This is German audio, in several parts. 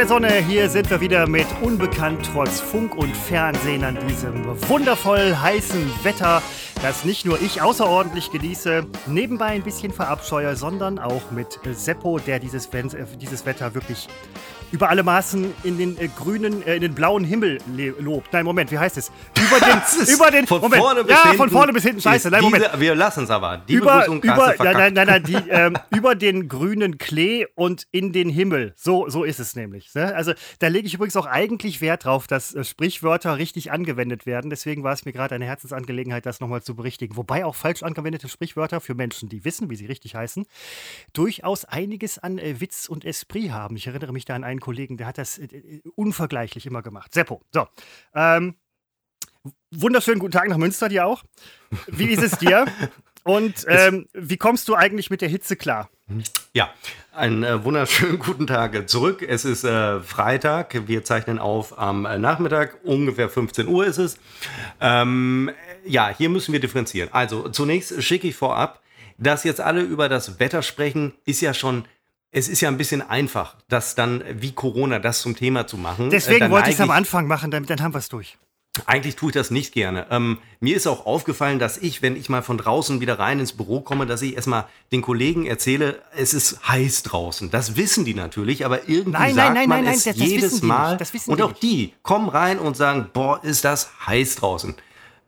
der Sonne, hier sind wir wieder mit Unbekannt trotz Funk und Fernsehen an diesem wundervoll heißen Wetter, das nicht nur ich außerordentlich genieße, nebenbei ein bisschen verabscheue, sondern auch mit Seppo, der dieses, dieses Wetter wirklich über alle Maßen in den äh, grünen, äh, in den blauen Himmel lobt. Nein, Moment, wie heißt es? Über den, über den, von Moment, vorne bis ja, hinten. von vorne bis hinten. Scheiße, nein, Moment. Diese, wir lassen es aber. Die über, über, verkackt. nein, nein, nein, die, ähm, über den grünen Klee und in den Himmel. So, so ist es nämlich. Ne? Also da lege ich übrigens auch eigentlich Wert drauf, dass äh, Sprichwörter richtig angewendet werden. Deswegen war es mir gerade eine Herzensangelegenheit, das nochmal zu berichtigen. Wobei auch falsch angewendete Sprichwörter für Menschen, die wissen, wie sie richtig heißen, durchaus einiges an äh, Witz und Esprit haben. Ich erinnere mich da an einen Kollegen, der hat das äh, äh, unvergleichlich immer gemacht. Seppo. So. Ähm, wunderschönen guten Tag nach Münster, dir auch. Wie ist es dir? Und ähm, wie kommst du eigentlich mit der Hitze klar? Ja, einen äh, wunderschönen guten Tag zurück. Es ist äh, Freitag. Wir zeichnen auf am äh, Nachmittag. Ungefähr 15 Uhr ist es. Ähm, ja, hier müssen wir differenzieren. Also zunächst schicke ich vorab, dass jetzt alle über das Wetter sprechen, ist ja schon es ist ja ein bisschen einfach, das dann wie Corona das zum Thema zu machen. Deswegen Dann wollte ich es am Anfang machen, dann, dann haben wir es durch. Eigentlich tue ich das nicht gerne. Ähm, mir ist auch aufgefallen, dass ich, wenn ich mal von draußen wieder rein ins Büro komme, dass ich erstmal den Kollegen erzähle, es ist heiß draußen. Das wissen die natürlich, aber irgendwie Nein, sagt nein, man nein, es nein, das- das jedes Mal. und auch die kommen rein und sagen, boah, ist das heiß draußen.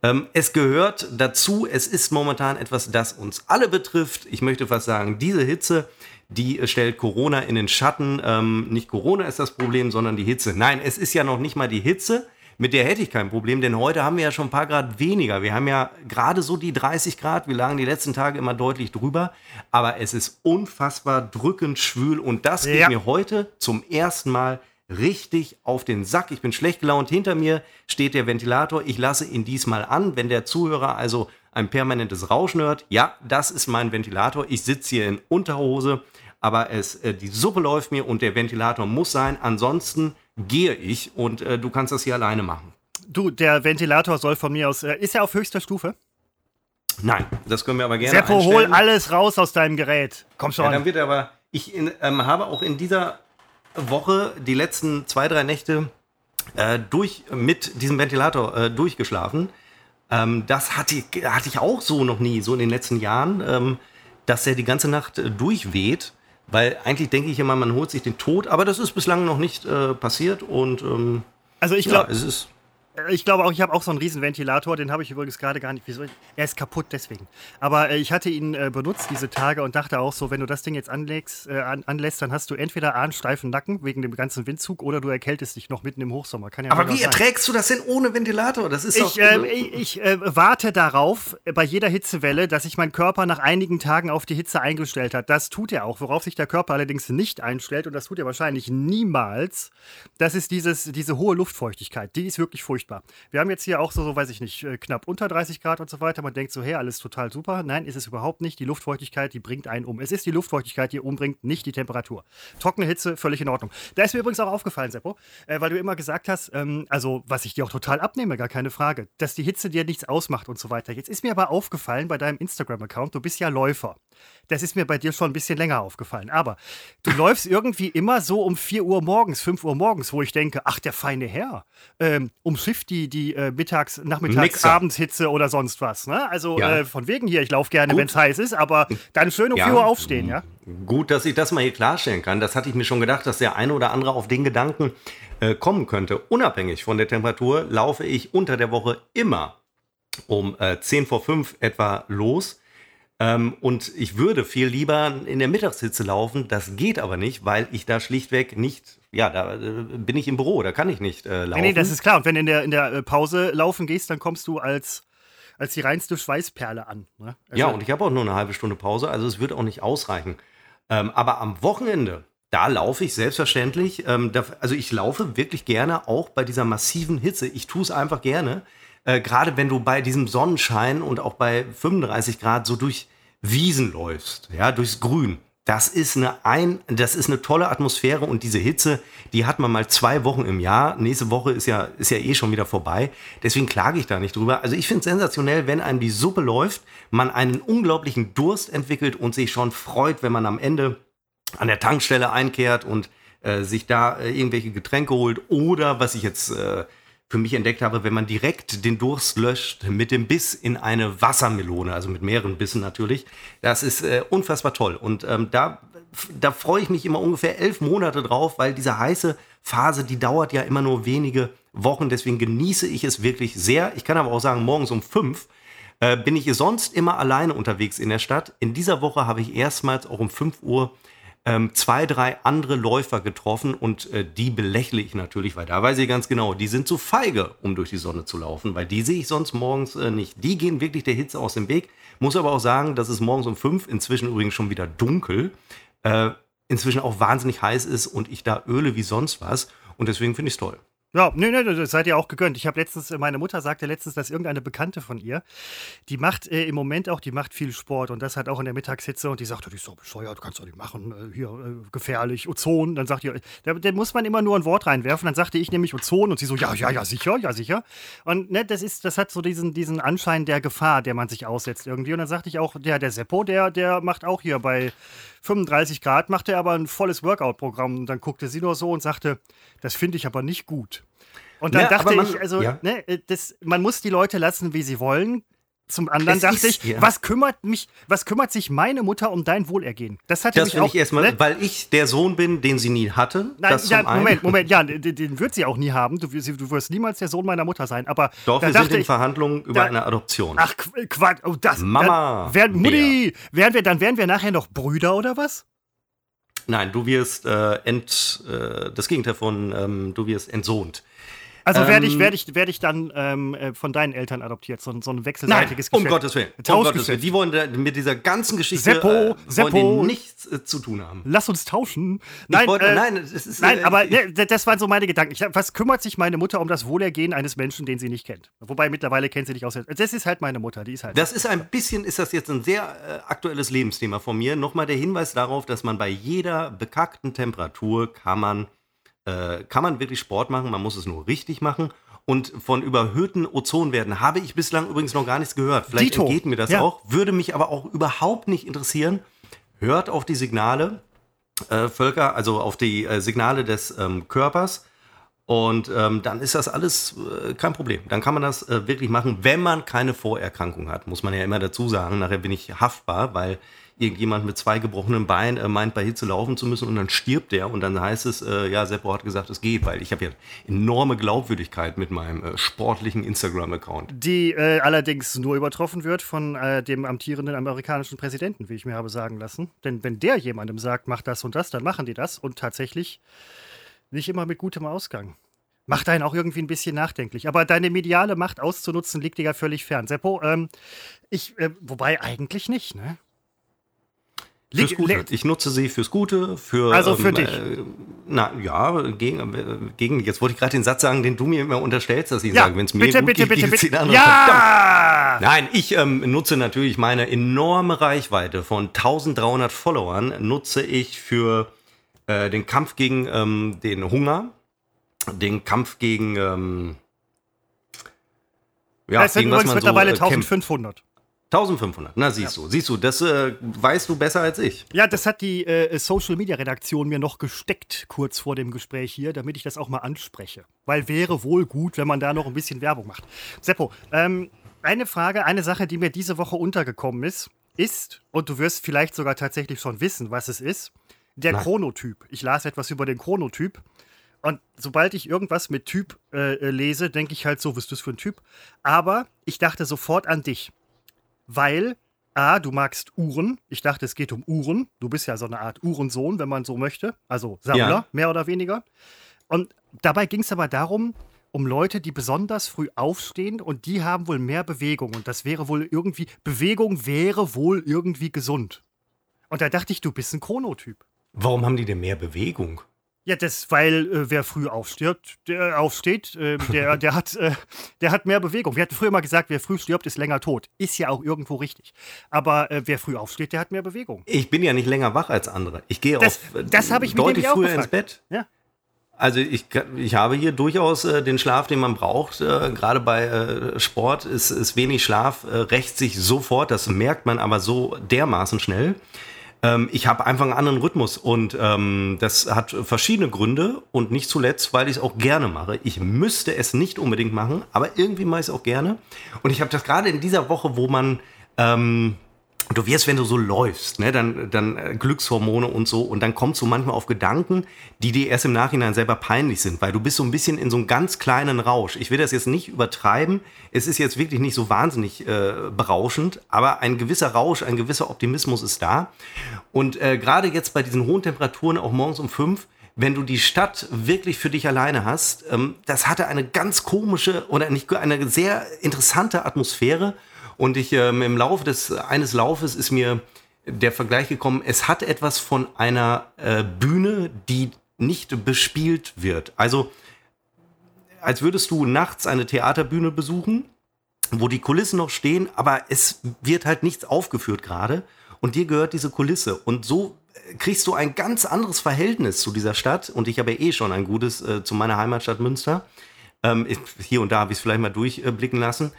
Ähm, es gehört dazu, es ist momentan etwas, das uns alle betrifft. Ich möchte fast sagen, diese Hitze, die äh, stellt Corona in den Schatten. Ähm, nicht Corona ist das Problem, sondern die Hitze. Nein, es ist ja noch nicht mal die Hitze. Mit der hätte ich kein Problem, denn heute haben wir ja schon ein paar Grad weniger. Wir haben ja gerade so die 30 Grad. Wir lagen die letzten Tage immer deutlich drüber. Aber es ist unfassbar drückend schwül und das geht Ja. mir heute zum ersten Mal richtig auf den Sack. Ich bin schlecht gelaunt. Hinter mir steht der Ventilator. Ich lasse ihn diesmal an. Wenn der Zuhörer also ein permanentes Rauschen hört, ja, das ist mein Ventilator. Ich sitze hier in Unterhose, aber es, äh, die Suppe läuft mir und der Ventilator muss sein. Ansonsten gehe ich und äh, du kannst das hier alleine machen. Du, der Ventilator soll von mir aus, äh, ist er auf höchster Stufe? Nein, das können wir aber gerne Seppo, hol einstellen. alles raus aus deinem Gerät. Komm schon. Ja, dann wird aber, ich in, ähm, habe auch in dieser Woche die letzten zwei, drei Nächte äh, durch, mit diesem Ventilator äh, durchgeschlafen. Ähm, das hatte ich, hatte ich auch so noch nie, so in den letzten Jahren, ähm, dass er die ganze Nacht äh, durchweht. Weil eigentlich denke ich immer, man holt sich den Tod, aber das ist bislang noch nicht äh, passiert und ähm, also ich ja, glaube, es ist. Ich glaube auch, ich habe auch so einen riesen Ventilator, den habe ich übrigens gerade gar nicht. Wieso? Er ist kaputt deswegen. Aber äh, ich hatte ihn äh, benutzt diese Tage und dachte auch so, wenn du das Ding jetzt anlegst, äh, an, anlässt, dann hast du entweder einen steifen Nacken wegen dem ganzen Windzug oder du erkältest dich noch mitten im Hochsommer. Kann ja Aber wie sein. erträgst du das denn ohne Ventilator? Das ist Ich, doch. äh, ich, ich äh, warte darauf, äh, bei jeder Hitzewelle, dass sich mein Körper nach einigen Tagen auf die Hitze eingestellt hat. Das tut er auch. Worauf sich der Körper allerdings nicht einstellt, und das tut er wahrscheinlich niemals, das ist dieses, diese hohe Luftfeuchtigkeit. Die ist wirklich furchtbar. Wir haben jetzt hier auch so, so, weiß ich nicht, äh, knapp unter 30 Grad und so weiter. Man denkt so, hey, alles total super. Nein, ist es überhaupt nicht. Die Luftfeuchtigkeit, die bringt einen um. Es ist die Luftfeuchtigkeit, die umbringt, nicht die Temperatur. Trockene Hitze, völlig in Ordnung. Da ist mir übrigens auch aufgefallen, Seppo, äh, weil du immer gesagt hast, ähm, also was ich dir auch total abnehme, gar keine Frage, dass die Hitze dir nichts ausmacht und so weiter. Jetzt ist mir aber aufgefallen bei deinem Instagram-Account, du bist ja Läufer. Das ist mir bei dir schon ein bisschen länger aufgefallen. Aber du läufst irgendwie immer so um 4 Uhr morgens, 5 Uhr morgens, wo ich denke, ach, der feine Herr, ähm, umschifft die, die äh, Mittags-, Nachmittags-, Mixer. Abendshitze oder sonst was. Ne? Also Ja. äh, von wegen hier, ich laufe gerne, wenn es heiß ist, aber dann schön um Ja. 4 Uhr aufstehen, ja? Gut, dass ich das mal hier klarstellen kann. Das hatte ich mir schon gedacht, dass der eine oder andere auf den Gedanken äh, kommen könnte. Unabhängig von der Temperatur laufe ich unter der Woche immer um äh, 10 vor 5 etwa los. Ähm, und ich würde viel lieber in der Mittagshitze laufen. Das geht aber nicht, weil ich da schlichtweg nicht, ja, da äh, bin ich im Büro, da kann ich nicht äh, laufen. Nee, nee, das ist klar. Und wenn du in der, in der äh, Pause laufen gehst, dann kommst du als, als die reinste Schweißperle an. Ne? Also, Ja, und ich habe auch nur eine halbe Stunde Pause, also es wird auch nicht ausreichen. Ähm, aber am Wochenende, da laufe ich selbstverständlich. Ähm, da, also ich laufe wirklich gerne auch bei dieser massiven Hitze. Ich tue es einfach gerne. Äh, Gerade wenn du bei diesem Sonnenschein und auch bei 35 Grad so durch Wiesen läufst, ja, durchs Grün. Das ist eine ein, das ist eine tolle Atmosphäre und diese Hitze, die hat man mal zwei Wochen im Jahr. Nächste Woche ist ja, ist ja eh schon wieder vorbei. Deswegen klage ich da nicht drüber. Also ich finde es sensationell, wenn einem die Suppe läuft, man einen unglaublichen Durst entwickelt und sich schon freut, wenn man am Ende an der Tankstelle einkehrt und äh, sich da äh, irgendwelche Getränke holt oder was ich jetzt äh, für mich entdeckt habe, wenn man direkt den Durst löscht mit dem Biss in eine Wassermelone, also mit mehreren Bissen natürlich. Das ist äh, unfassbar toll. Und ähm, da, da freue ich mich immer ungefähr elf Monate drauf, weil diese heiße Phase, die dauert ja immer nur wenige Wochen. Deswegen genieße ich es wirklich sehr. Ich kann aber auch sagen, morgens um fünf äh, bin ich sonst immer alleine unterwegs in der Stadt. In dieser Woche habe ich erstmals auch um 5 Uhr ähm, zwei, drei andere Läufer getroffen und äh, die belächle ich natürlich, weil da weiß ich ganz genau, die sind zu feige, um durch die Sonne zu laufen, weil die sehe ich sonst morgens äh, nicht. Die gehen wirklich der Hitze aus dem Weg. Muss aber auch sagen, dass es morgens um fünf, inzwischen übrigens schon wieder dunkel, äh, inzwischen auch wahnsinnig heiß ist und ich da öle wie sonst was. Und deswegen finde ich es toll. Ja, nee, nee, das seid ihr auch gegönnt. Ich habe letztens, meine Mutter sagte letztens, dass irgendeine Bekannte von ihr, die macht äh, im Moment auch, die macht viel Sport und das hat auch in der Mittagshitze und die sagt, die ist so bescheuert, du kannst doch nicht machen, äh, hier, äh, gefährlich, Ozon. Dann sagt ihr, da, da, muss man immer nur ein Wort reinwerfen. Dann sagte ich nämlich Ozon und sie so, ja, ja, ja, sicher, ja, sicher. Und ne, das ist, das hat so diesen, diesen Anschein der Gefahr, der man sich aussetzt irgendwie. Und dann sagte ich auch, der, der Seppo, der, der macht auch hier bei 35 Grad, macht er aber ein volles Workout-Programm. Und dann guckte sie nur so und sagte, das finde ich aber nicht gut. Und dann ja, dachte man, ich, also, ja. ne, das, man muss die Leute lassen, wie sie wollen. Zum anderen es dachte ist, ich, ja. was kümmert mich, was kümmert sich meine Mutter um dein Wohlergehen? Das hatte das mich auch, ich erstmal, ne? weil ich der Sohn bin, den sie nie hatte. Nein, ja, Moment, Moment, ja, den, den, wird sie auch nie haben. Du, du, wirst niemals der Sohn meiner Mutter sein. Aber doch, wir sind in ich, Verhandlungen über da, eine Adoption. Ach Quatsch, oh, das. Mama. Dann, werden, Mutti, werden wir, dann wären wir nachher noch Brüder oder was? Nein, du wirst äh, ent, äh, das Gegenteil von ähm, du wirst entsohnt. Also ähm, werde ich, werd ich, werd ich dann ähm, äh, von deinen Eltern adoptiert, so, so ein wechselseitiges nein, Geschäft. Um Gottes Willen. Um Gottes Willen. Die wollen mit dieser ganzen Geschichte Seppo, äh, Seppo, nichts äh, zu tun haben. Lass uns tauschen. Nein, wollte, äh, nein, ist, nein äh, aber ne, das waren so meine Gedanken. Ich, was kümmert sich meine Mutter um das Wohlergehen eines Menschen, den sie nicht kennt? Wobei mittlerweile kennt sie nicht aus. Das ist halt meine Mutter, die ist halt. Das ist ein bisschen, ist das jetzt ein sehr äh, aktuelles Lebensthema von mir. Nochmal der Hinweis darauf, dass man bei jeder bekackten Temperatur kann man, äh, kann man wirklich Sport machen. Man muss es nur richtig machen. Und von überhöhten Ozonwerten habe ich bislang übrigens noch gar nichts gehört. Vielleicht Dito. entgeht mir das ja. auch, würde mich aber auch überhaupt nicht interessieren. Hört auf die Signale, äh, Völker, also auf die äh, Signale des ähm, Körpers. Und ähm, dann ist das alles äh, kein Problem. Dann kann man das äh, wirklich machen, wenn man keine Vorerkrankung hat, muss man ja immer dazu sagen. Nachher bin ich haftbar, weil irgendjemand mit zwei gebrochenen Beinen äh, meint, bei Hitze laufen zu müssen und dann stirbt der und dann heißt es, äh, ja, Seppo hat gesagt, es geht, weil ich habe ja enorme Glaubwürdigkeit mit meinem äh, sportlichen Instagram-Account. Die äh, allerdings nur übertroffen wird von äh, dem amtierenden amerikanischen Präsidenten, wie ich mir habe sagen lassen. Denn wenn der jemandem sagt, mach das und das, dann machen die das und tatsächlich nicht immer mit gutem Ausgang. Macht einen auch irgendwie ein bisschen nachdenklich. Aber deine mediale Macht auszunutzen, liegt dir ja völlig fern. Seppo, ähm, ich, äh, wobei eigentlich nicht, ne? Fürs Gute. Ich nutze sie fürs Gute, für. Also für ähm, dich. Äh, na ja, gegen, äh, gegen. Jetzt wollte ich gerade den Satz sagen, den du mir immer unterstellst, dass ich ja, sage, wenn es mir bitte, gut bitte, geht, bitte, bitte, bitte. Ja! Nein, ich ähm, nutze natürlich meine enorme Reichweite von 1300 Followern, nutze ich für äh, den Kampf gegen ähm, den Hunger, den Kampf gegen. Ähm, ja, es sind gegen was man mittlerweile so, äh, 1500. 1500, na siehst ja. du, siehst du, das äh, weißt du besser als ich. Ja, das hat die äh, Social Media Redaktion mir noch gesteckt kurz vor dem Gespräch hier, damit ich das auch mal anspreche. Weil wäre wohl gut, wenn man da noch ein bisschen Werbung macht. Seppo, ähm, eine Frage, eine Sache, die mir diese Woche untergekommen ist, ist, und du wirst vielleicht sogar tatsächlich schon wissen, was es ist, der Nein. Chronotyp. Ich las etwas über den Chronotyp. Und sobald ich irgendwas mit Typ äh, äh lese, denke ich halt so, was ist das für ein Typ? Aber ich dachte sofort an dich weil A, du magst Uhren. Ich dachte, es geht um Uhren. Du bist ja so eine Art Uhrensohn, wenn man so möchte. Also Sammler, ja. mehr oder weniger. Und dabei ging es aber darum, um Leute, die besonders früh aufstehen und die haben wohl mehr Bewegung. Und das wäre wohl irgendwie, Bewegung wäre wohl irgendwie gesund. Und da dachte ich, du bist ein Chronotyp. Warum haben die denn mehr Bewegung? Ja, das, weil äh, wer früh aufstirbt, der aufsteht, äh, der, der, hat, äh, der hat mehr Bewegung. Wir hatten früher mal gesagt, wer früh stirbt, ist länger tot. Ist ja auch irgendwo richtig. Aber äh, wer früh aufsteht, der hat mehr Bewegung. Ich bin ja nicht länger wach als andere. Ich gehe das, auf, das ich deutlich früher ins Bett. Ja. Also ich, ich habe hier durchaus äh, den Schlaf, den man braucht. Äh, Gerade bei äh, Sport ist, ist wenig Schlaf, äh, rächt sich sofort. Das merkt man aber so dermaßen schnell. Ähm, ich habe einfach einen anderen Rhythmus und ähm, das hat verschiedene Gründe und nicht zuletzt, weil ich es auch gerne mache. Ich müsste es nicht unbedingt machen, aber irgendwie mache ich es auch gerne. Und ich habe das gerade in dieser Woche, wo man ähm, du wirst, wenn du so läufst, ne, dann, dann äh, Glückshormone und so, und dann kommst du manchmal auf Gedanken, die dir erst im Nachhinein selber peinlich sind, weil du bist so ein bisschen in so einem ganz kleinen Rausch. Ich will das jetzt nicht übertreiben, es ist jetzt wirklich nicht so wahnsinnig äh, berauschend, aber ein gewisser Rausch, ein gewisser Optimismus ist da. Und äh, gerade jetzt bei diesen hohen Temperaturen, auch morgens um fünf, wenn du die Stadt wirklich für dich alleine hast, ähm, das hatte eine ganz komische oder nicht eine sehr interessante Atmosphäre. Und ich ähm, im Laufe des eines Laufes ist mir der Vergleich gekommen, es hat etwas von einer äh, Bühne, die nicht bespielt wird. Also als würdest du nachts eine Theaterbühne besuchen, wo die Kulissen noch stehen, aber es wird halt nichts aufgeführt gerade und dir gehört diese Kulisse und so äh, kriegst du ein ganz anderes Verhältnis zu dieser Stadt und ich habe ja eh schon ein gutes äh, zu meiner Heimatstadt Münster. Ähm, hier und da habe ich es vielleicht mal durchblicken lassen.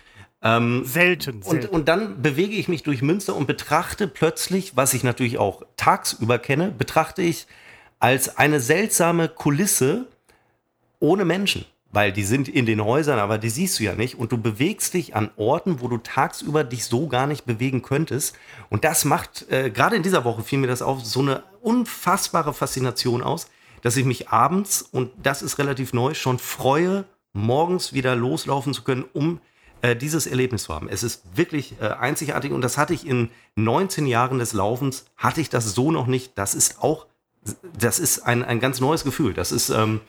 Ähm, selten, selten. Und, und dann bewege ich mich durch Münster und betrachte plötzlich, was ich natürlich auch tagsüber kenne, betrachte ich als eine seltsame Kulisse ohne Menschen. Weil die sind in den Häusern, aber die siehst du ja nicht. Und du bewegst dich an Orten, wo du tagsüber dich so gar nicht bewegen könntest. Und das macht, äh, gerade in dieser Woche fiel mir das auf, so eine unfassbare Faszination aus, dass ich mich abends, und das ist relativ neu, schon freue, morgens wieder loslaufen zu können, um äh, dieses Erlebnis zu haben. Es ist wirklich äh, einzigartig und das hatte ich in 19 Jahren des Laufens, hatte ich das so noch nicht. Das ist auch, das ist ein, ein ganz neues Gefühl. Das ist, ähm,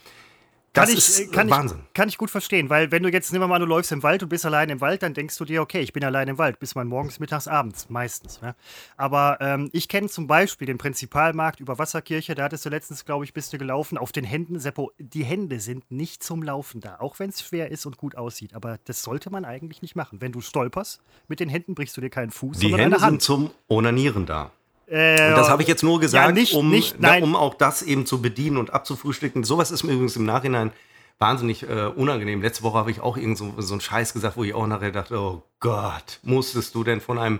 das kann ist ich, kann Wahnsinn. Ich, kann ich gut verstehen, weil wenn du jetzt, nehmen wir mal, du läufst im Wald und bist allein im Wald, dann denkst du dir, okay, ich bin allein im Wald, bis man morgens, mittags, abends, meistens. Ne? Aber ähm, ich kenne zum Beispiel den Prinzipalmarkt über Wasserkirche, da hattest du letztens, glaube ich, bist du gelaufen, auf den Händen, Seppo, die Hände sind nicht zum Laufen da, auch wenn es schwer ist und gut aussieht. Aber das sollte man eigentlich nicht machen. Wenn du stolperst, mit den Händen brichst du dir keinen Fuß, die Hände sind zum Onanieren da. Äh, das habe ich jetzt nur gesagt, ja, nicht, um, nicht, na, um auch das eben zu bedienen und abzufrühstücken. Sowas ist mir übrigens im Nachhinein wahnsinnig äh, unangenehm. Letzte Woche habe ich auch irgend so, so einen Scheiß gesagt, wo ich auch nachher dachte, oh Gott, musstest du denn von einem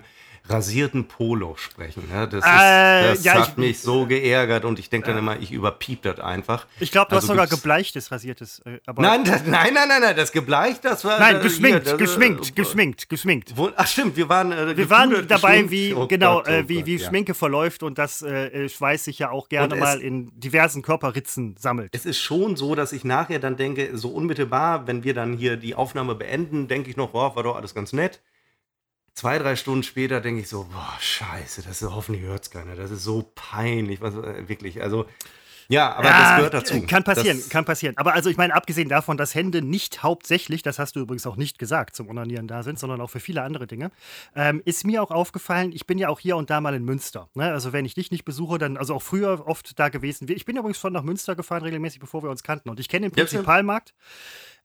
rasierten Polo sprechen. Ja, das, äh, ist, das ja, hat ich, mich so geärgert und ich denke dann immer, ich überpiep das einfach. Ich glaube, du also hast sogar gebleichtes rasiertes. Äh, nein, das, nein, nein, nein, nein, das gebleicht, das war. Nein, geschminkt, hier, geschminkt, äh, geschminkt, geschminkt. Wo, ach stimmt, wir waren. Äh, wir waren dabei, wie oh genau, Gott, oh äh, wie, Gott, wie ja. Schminke verläuft und das äh, Schweiß sich ja auch gerne es, mal in diversen Körperritzen sammelt. Es ist schon so, dass ich nachher dann denke, so unmittelbar, wenn wir dann hier die Aufnahme beenden, denke ich noch, wow, war doch alles ganz nett zwei, drei Stunden später denke ich so, boah, scheiße, das ist, hoffentlich hört es keiner. Das ist so peinlich, was, äh, wirklich. Also, ja, aber ja, das gehört dazu. Kann passieren, das, kann passieren. Aber also ich meine, abgesehen davon, dass Hände nicht hauptsächlich, das hast du übrigens auch nicht gesagt, zum Onanieren da sind, sondern auch für viele andere Dinge, ähm, ist mir auch aufgefallen, ich bin ja auch hier und da mal in Münster. Ne? Also wenn ich dich nicht besuche, dann, also auch früher oft da gewesen. Ich bin übrigens schon nach Münster gefahren, regelmäßig, bevor wir uns kannten. Und ich kenne den Prinzipalmarkt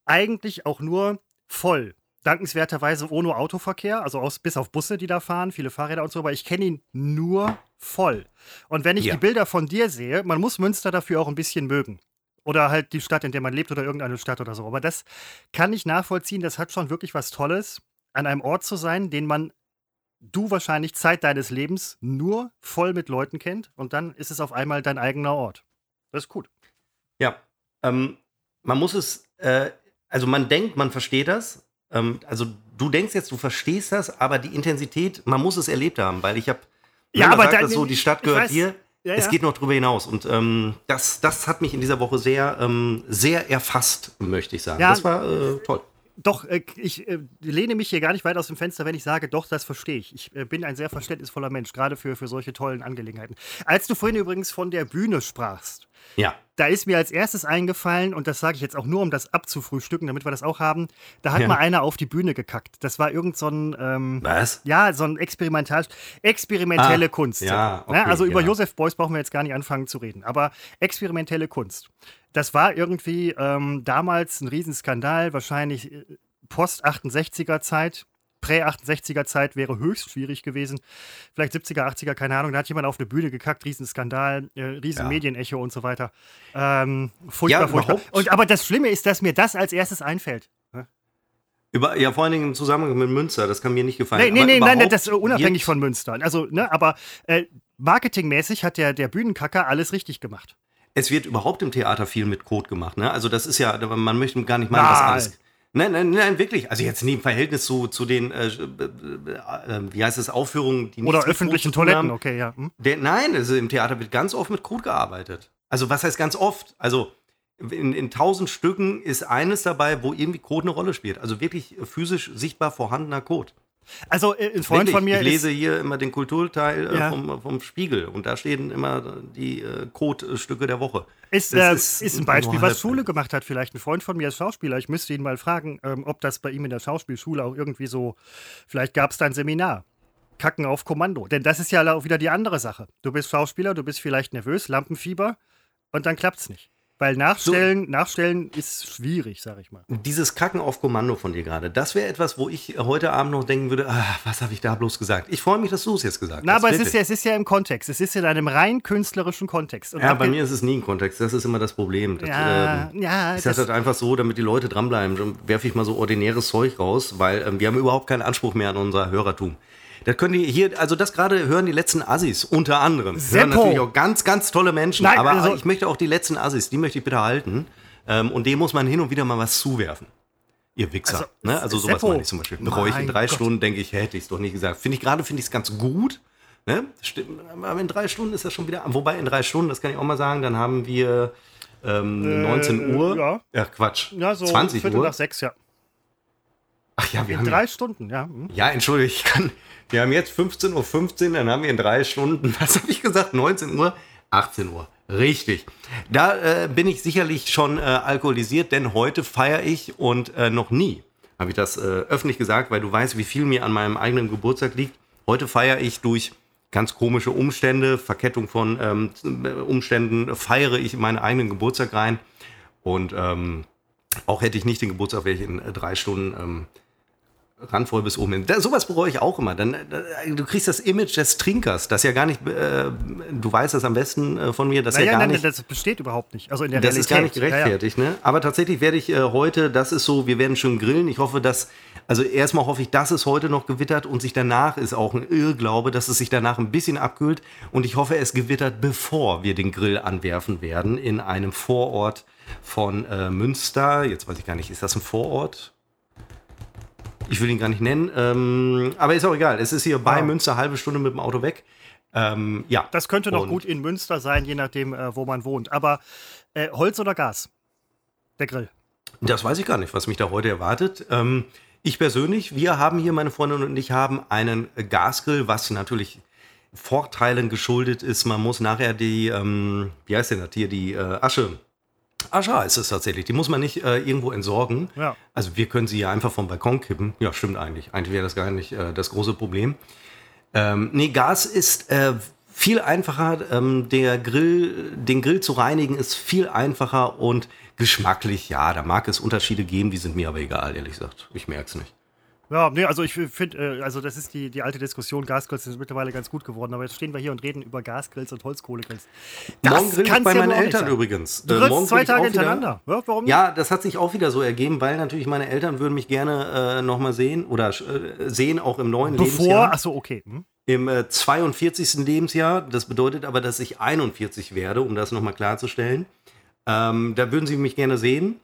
eigentlich auch nur voll dankenswerterweise ohne Autoverkehr, also aus, bis auf Busse, die da fahren, viele Fahrräder und so, aber ich kenne ihn nur voll. Und wenn ich ja. die Bilder von dir sehe, man muss Münster dafür auch ein bisschen mögen. Oder halt die Stadt, in der man lebt oder irgendeine Stadt oder so. Aber das kann ich nachvollziehen, das hat schon wirklich was Tolles, an einem Ort zu sein, den man du wahrscheinlich Zeit deines Lebens nur voll mit Leuten kennt und dann ist es auf einmal dein eigener Ort. Das ist gut. Ja, ähm, man muss es, äh, also man denkt, man versteht das, ähm, also du denkst jetzt, du verstehst das, aber die Intensität, man muss es erlebt haben, weil ich habe ja, aber sagt, so, die Stadt gehört weiß, dir. Ja, es ja. geht noch drüber hinaus. Und ähm, das, das hat mich in dieser Woche sehr, ähm, sehr erfasst, möchte ich sagen. Ja, das war äh, toll. Doch, äh, ich äh, lehne mich hier gar nicht weit aus dem Fenster, wenn ich sage, doch, das verstehe ich. Ich äh, bin ein sehr verständnisvoller Mensch, gerade für, für solche tollen Angelegenheiten. Als du vorhin übrigens von der Bühne sprachst, ja. Da ist mir als erstes eingefallen, und das sage ich jetzt auch nur, um das abzufrühstücken, damit wir das auch haben, da hat ja. mal einer auf die Bühne gekackt. Das war irgend so ein. Ähm, Was? Ja, so ein Experimental, experimentelle ah, Kunst. Ja, okay, ja, also über Josef Beuys brauchen wir jetzt gar nicht anfangen zu reden. Aber experimentelle Kunst. Das war irgendwie ähm, damals ein Riesenskandal, wahrscheinlich äh, Post-68er Zeit Prä-68er-Zeit wäre höchst schwierig gewesen. Vielleicht 70er, 80er, keine Ahnung. Da hat jemand auf eine Bühne gekackt, Riesenskandal, äh, riesen ja. Medienecho und so weiter. Ähm, furchtbar, ja, furchtbar. Und, aber das Schlimme ist, dass mir das als erstes einfällt. Über, ja, vor allen Dingen im Zusammenhang mit Münster, das kann mir nicht gefallen. Nee, nee, nee nein, das ist unabhängig von Münster. Also, ne, aber äh, marketingmäßig hat der, der Bühnenkacker alles richtig gemacht. Es wird überhaupt im Theater viel mit Code gemacht. Ne? Also das ist ja, man möchte gar nicht meinen, was alles. Nein, nein, nein, wirklich. Also jetzt nie im Verhältnis zu, zu den, äh, äh, wie heißt es, Aufführungen, die Oder öffentlichen Toiletten, haben. okay, ja. Hm? Der, nein, also im Theater wird ganz oft mit Code gearbeitet. Also was heißt ganz oft? Also in, in tausend Stücken ist eines dabei, wo irgendwie Code eine Rolle spielt. Also wirklich physisch sichtbar vorhandener Code. Also äh, ein Freund Wirklich, von mir. Ich lese hier immer den Kulturteil äh, ja. vom, vom, Spiegel und da stehen immer die äh, Codestücke der Woche. Ist, äh, ist, ist, ein Beispiel, was Schule gemacht hat. Vielleicht ein Freund von mir ist Schauspieler. Ich müsste ihn mal fragen, ähm, ob das bei ihm in der Schauspielschule auch irgendwie so. Vielleicht gab es da ein Seminar. Kacken auf Kommando. Denn das ist ja auch wieder die andere Sache. Du bist Schauspieler, du bist vielleicht nervös, Lampenfieber und dann klappt es nicht. Weil nachstellen, so, nachstellen ist schwierig, sag ich mal. Dieses Kacken auf Kommando von dir gerade, das wäre etwas, wo ich heute Abend noch denken würde, ah, was habe ich da bloß gesagt? Ich freue mich, dass du es jetzt gesagt Na, hast. aber es ist, ja, es ist ja im Kontext. Es ist in einem rein künstlerischen Kontext. Und ja, bei mir ist es nie ein Kontext. Das ist immer das Problem. Das, ja, ähm, ja. Ich sage das halt einfach so, damit die Leute dranbleiben. Dann werfe ich mal so ordinäres Zeug raus, weil ähm, wir haben überhaupt keinen Anspruch mehr an unser Hörertum. Das können die hier, also das gerade hören die letzten Assis unter anderem. Seppo. Hören natürlich auch ganz, ganz tolle Menschen. Nein, aber also ich möchte auch die letzten Assis, die möchte ich bitte halten. Ähm, und dem muss man hin und wieder mal was zuwerfen. Ihr Wichser. Also, ne? also sowas meine ich zum Beispiel. Bereue ich in drei Gott. Stunden, denke ich, hätte ich es doch nicht gesagt. Finde ich gerade, finde ich es ganz gut. Ne? Stimmt, aber in drei Stunden ist das schon wieder. Wobei in drei Stunden, das kann ich auch mal sagen, dann haben wir ähm, 19 äh, Uhr. Ja. ja, Quatsch. Ja, so 20 Viertel Uhr. nach sechs, ja. Ach ja, wir in haben. Drei ja, Stunden, ja. Hm. Ja, entschuldige, ich kann. Wir haben jetzt 15.15 Uhr, 15, dann haben wir in drei Stunden, was habe ich gesagt, 19 Uhr, 18 Uhr. Richtig. Da äh, bin ich sicherlich schon äh, alkoholisiert, denn heute feiere ich und äh, noch nie habe ich das äh, öffentlich gesagt, weil du weißt, wie viel mir an meinem eigenen Geburtstag liegt. Heute feiere ich durch ganz komische Umstände, Verkettung von ähm, Umständen, feiere ich meinen eigenen Geburtstag rein. Und ähm, auch hätte ich nicht den Geburtstag, wäre ich in äh, drei Stunden ähm, randvoll bis oben hin. Da, sowas bereue ich auch immer. Dann, da, du kriegst das Image des Trinkers, das ja gar nicht, äh, du weißt das am besten äh, von mir, das naja, ja gar nein, nicht. Das besteht überhaupt nicht. Also in der das Realität. ist gar nicht gerechtfertigt, ja, ja. ne? Aber tatsächlich werde ich äh, heute, das ist so, wir werden schon grillen. Ich hoffe, dass, also erstmal hoffe ich, dass es heute noch gewittert und sich danach ist auch ein Irrglaube, dass es sich danach ein bisschen abkühlt. Und ich hoffe, es gewittert, bevor wir den Grill anwerfen werden in einem Vorort von äh, Münster. Jetzt weiß ich gar nicht, ist das ein Vorort? Ich will ihn gar nicht nennen. Ähm, aber ist auch egal. Es ist hier bei ja. Münster, halbe Stunde mit dem Auto weg. Ähm, ja. Das könnte noch Und gut in Münster sein, je nachdem, äh, wo man wohnt. Aber äh, Holz oder Gas? Der Grill. Das weiß ich gar nicht, was mich da heute erwartet. Ähm, ich persönlich, wir haben hier, meine Freundin und ich, haben einen Gasgrill, was natürlich Vorteilen geschuldet ist. Man muss nachher die, ähm, wie heißt denn das hier, die äh, Asche Ascha ist es tatsächlich. Die muss man nicht äh, irgendwo entsorgen. Ja. Also wir können sie ja einfach vom Balkon kippen. Ja, stimmt eigentlich. Eigentlich wäre das gar nicht äh, das große Problem. Ähm, nee, Gas ist äh, viel einfacher. Ähm, der Grill, den Grill zu reinigen ist viel einfacher und geschmacklich, ja, da mag es Unterschiede geben, die sind mir aber egal, ehrlich gesagt. Ich merke es nicht. Ja, nee, also ich finde, äh, also das ist die, die alte Diskussion, Gasgrills sind mittlerweile ganz gut geworden, aber jetzt stehen wir hier und reden über Gasgrills und Holzkohlegrills. Das morgen grill ich bei ja meinen Eltern übrigens. Du äh, zwei Tage hintereinander. Ja, warum nicht? Ja, das hat sich auch wieder so ergeben, weil natürlich meine Eltern würden mich gerne äh, nochmal sehen oder äh, sehen auch im neuen Bevor, Lebensjahr. achso, okay. Hm. Im äh, 42. Lebensjahr. Das bedeutet aber, dass ich 41 werde, um das nochmal klarzustellen. Ähm, da würden sie mich gerne sehen.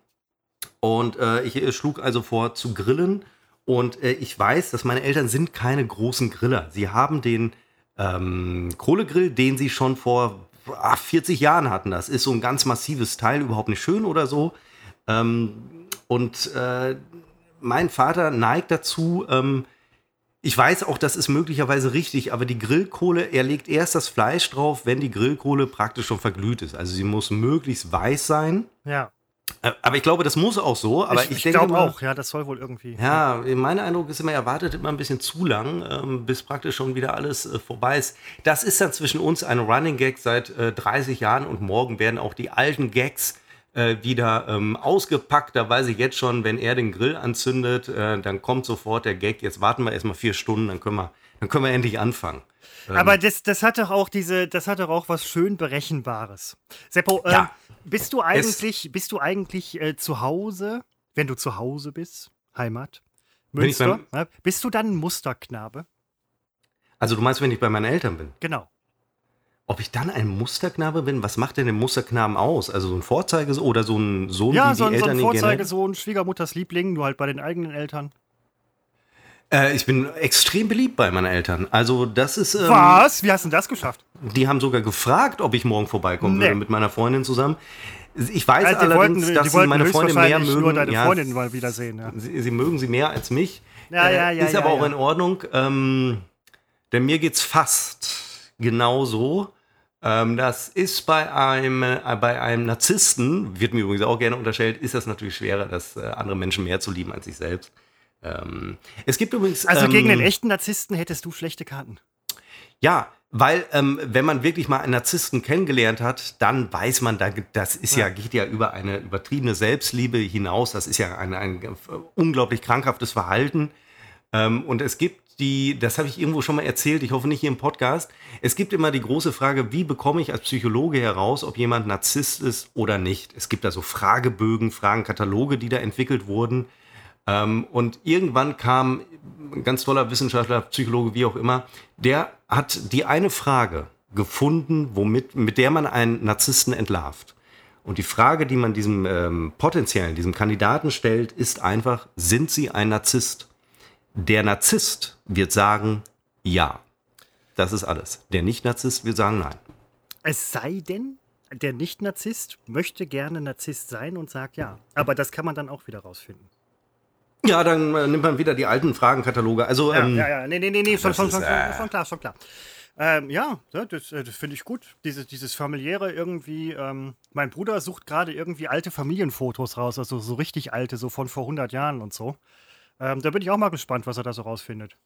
Und äh, ich äh, schlug also vor zu grillen und äh, ich weiß, dass meine Eltern sind keine großen Griller. Sie haben den ähm, Kohlegrill, den sie schon vor ach, 40 Jahren hatten. Das ist so ein ganz massives Teil, überhaupt nicht schön oder so. Ähm, und äh, mein Vater neigt dazu, ähm, ich weiß auch, das ist möglicherweise richtig, aber die Grillkohle, er legt erst das Fleisch drauf, wenn die Grillkohle praktisch schon verglüht ist. Also sie muss möglichst weiß sein. Ja. Äh, aber ich glaube, das muss auch so. Aber ich, ich, ich glaube auch, ja, das soll wohl irgendwie. Ja, mein Eindruck ist immer, er wartet immer ein bisschen zu lang, ähm, bis praktisch schon wieder alles äh, vorbei ist. Das ist dann zwischen uns ein Running Gag seit äh, 30 Jahren und morgen werden auch die alten Gags äh, wieder ähm, ausgepackt. Da weiß ich jetzt schon, wenn er den Grill anzündet, äh, dann kommt sofort der Gag. Jetzt warten wir erstmal vier Stunden, dann können wir, dann können wir endlich anfangen. Aber ähm. das, das hat doch auch diese, das hat doch auch was schön Berechenbares. Seppo, ja. Bist du eigentlich, bist du eigentlich äh, zu Hause, wenn du zu Hause bist, Heimat, Münster, beim, bist du dann ein Musterknabe? Also du meinst, wenn ich bei meinen Eltern bin? Genau. ob ich dann ein Musterknabe bin? Was macht denn den Musterknaben aus? Also so ein Vorzeigesohn oder so ein Sohn, Ja, wie so, die ein- so Eltern ein ihn gerne Vorzeigesohn, Schwiegermutters Liebling, nur halt bei den eigenen Eltern. Äh, ich bin extrem beliebt bei meinen Eltern. Also das ist. Ähm, Was? Wie hast du das geschafft? Die haben sogar gefragt, ob ich morgen vorbeikommen Nee. würde mit meiner Freundin zusammen. Ich weiß Also allerdings, wollten, dass sie meine Freundin mehr mögen. nur deine Ja, Freundin mal wiedersehen. Ja. Sie, sie mögen sie mehr als mich. Ja, ja, ja, Ist ja, aber auch in Ordnung. Ähm, denn mir geht's fast genauso. Ähm, das ist bei einem, äh, bei einem Narzissten, wird mir übrigens auch gerne unterstellt, ist das natürlich schwerer, das äh, andere Menschen mehr zu lieben als sich selbst. Ähm, es gibt übrigens. Also ähm, gegen den echten Narzissten hättest du schlechte Karten. Ja, weil ähm, wenn man wirklich mal einen Narzissten kennengelernt hat, dann weiß man, da, das ist ja. geht ja über eine übertriebene Selbstliebe hinaus. Das ist ja ein, ein unglaublich krankhaftes Verhalten. Ähm, und es gibt die, das habe ich irgendwo schon mal erzählt, ich hoffe nicht hier im Podcast. Es gibt immer die große Frage, wie bekomme ich als Psychologe heraus, ob jemand Narzisst ist oder nicht? Es gibt da so Fragebögen, Fragenkataloge, die da entwickelt wurden. Ähm, und irgendwann kam ein ganz toller Wissenschaftler, Psychologe, wie auch immer, der hat die eine Frage gefunden, womit, mit der man einen Narzissten entlarvt. Und die Frage, die man diesem ähm, potenziellen, diesem Kandidaten stellt, ist einfach, sind Sie ein Narzisst? Der Narzisst wird sagen, ja. Das ist alles. Der Nicht-Narzisst wird sagen, nein. Es sei denn, der Nicht-Narzisst möchte gerne Narzisst sein und sagt ja. Aber das kann man dann auch wieder rausfinden. Ja, dann äh, nimmt man wieder die alten Fragenkataloge. Also, Ja, ähm, ja, ja. Nee, nee, nee, nee. Schon, schon, schon, äh, schon klar, schon klar. Ähm, ja, ja, das, äh, das finde ich gut. Diese, dieses familiäre irgendwie. Ähm, mein Bruder sucht gerade irgendwie alte Familienfotos raus, also so richtig alte, so von vor 100 Jahren und so. Ähm, da bin ich auch mal gespannt, was er da so rausfindet.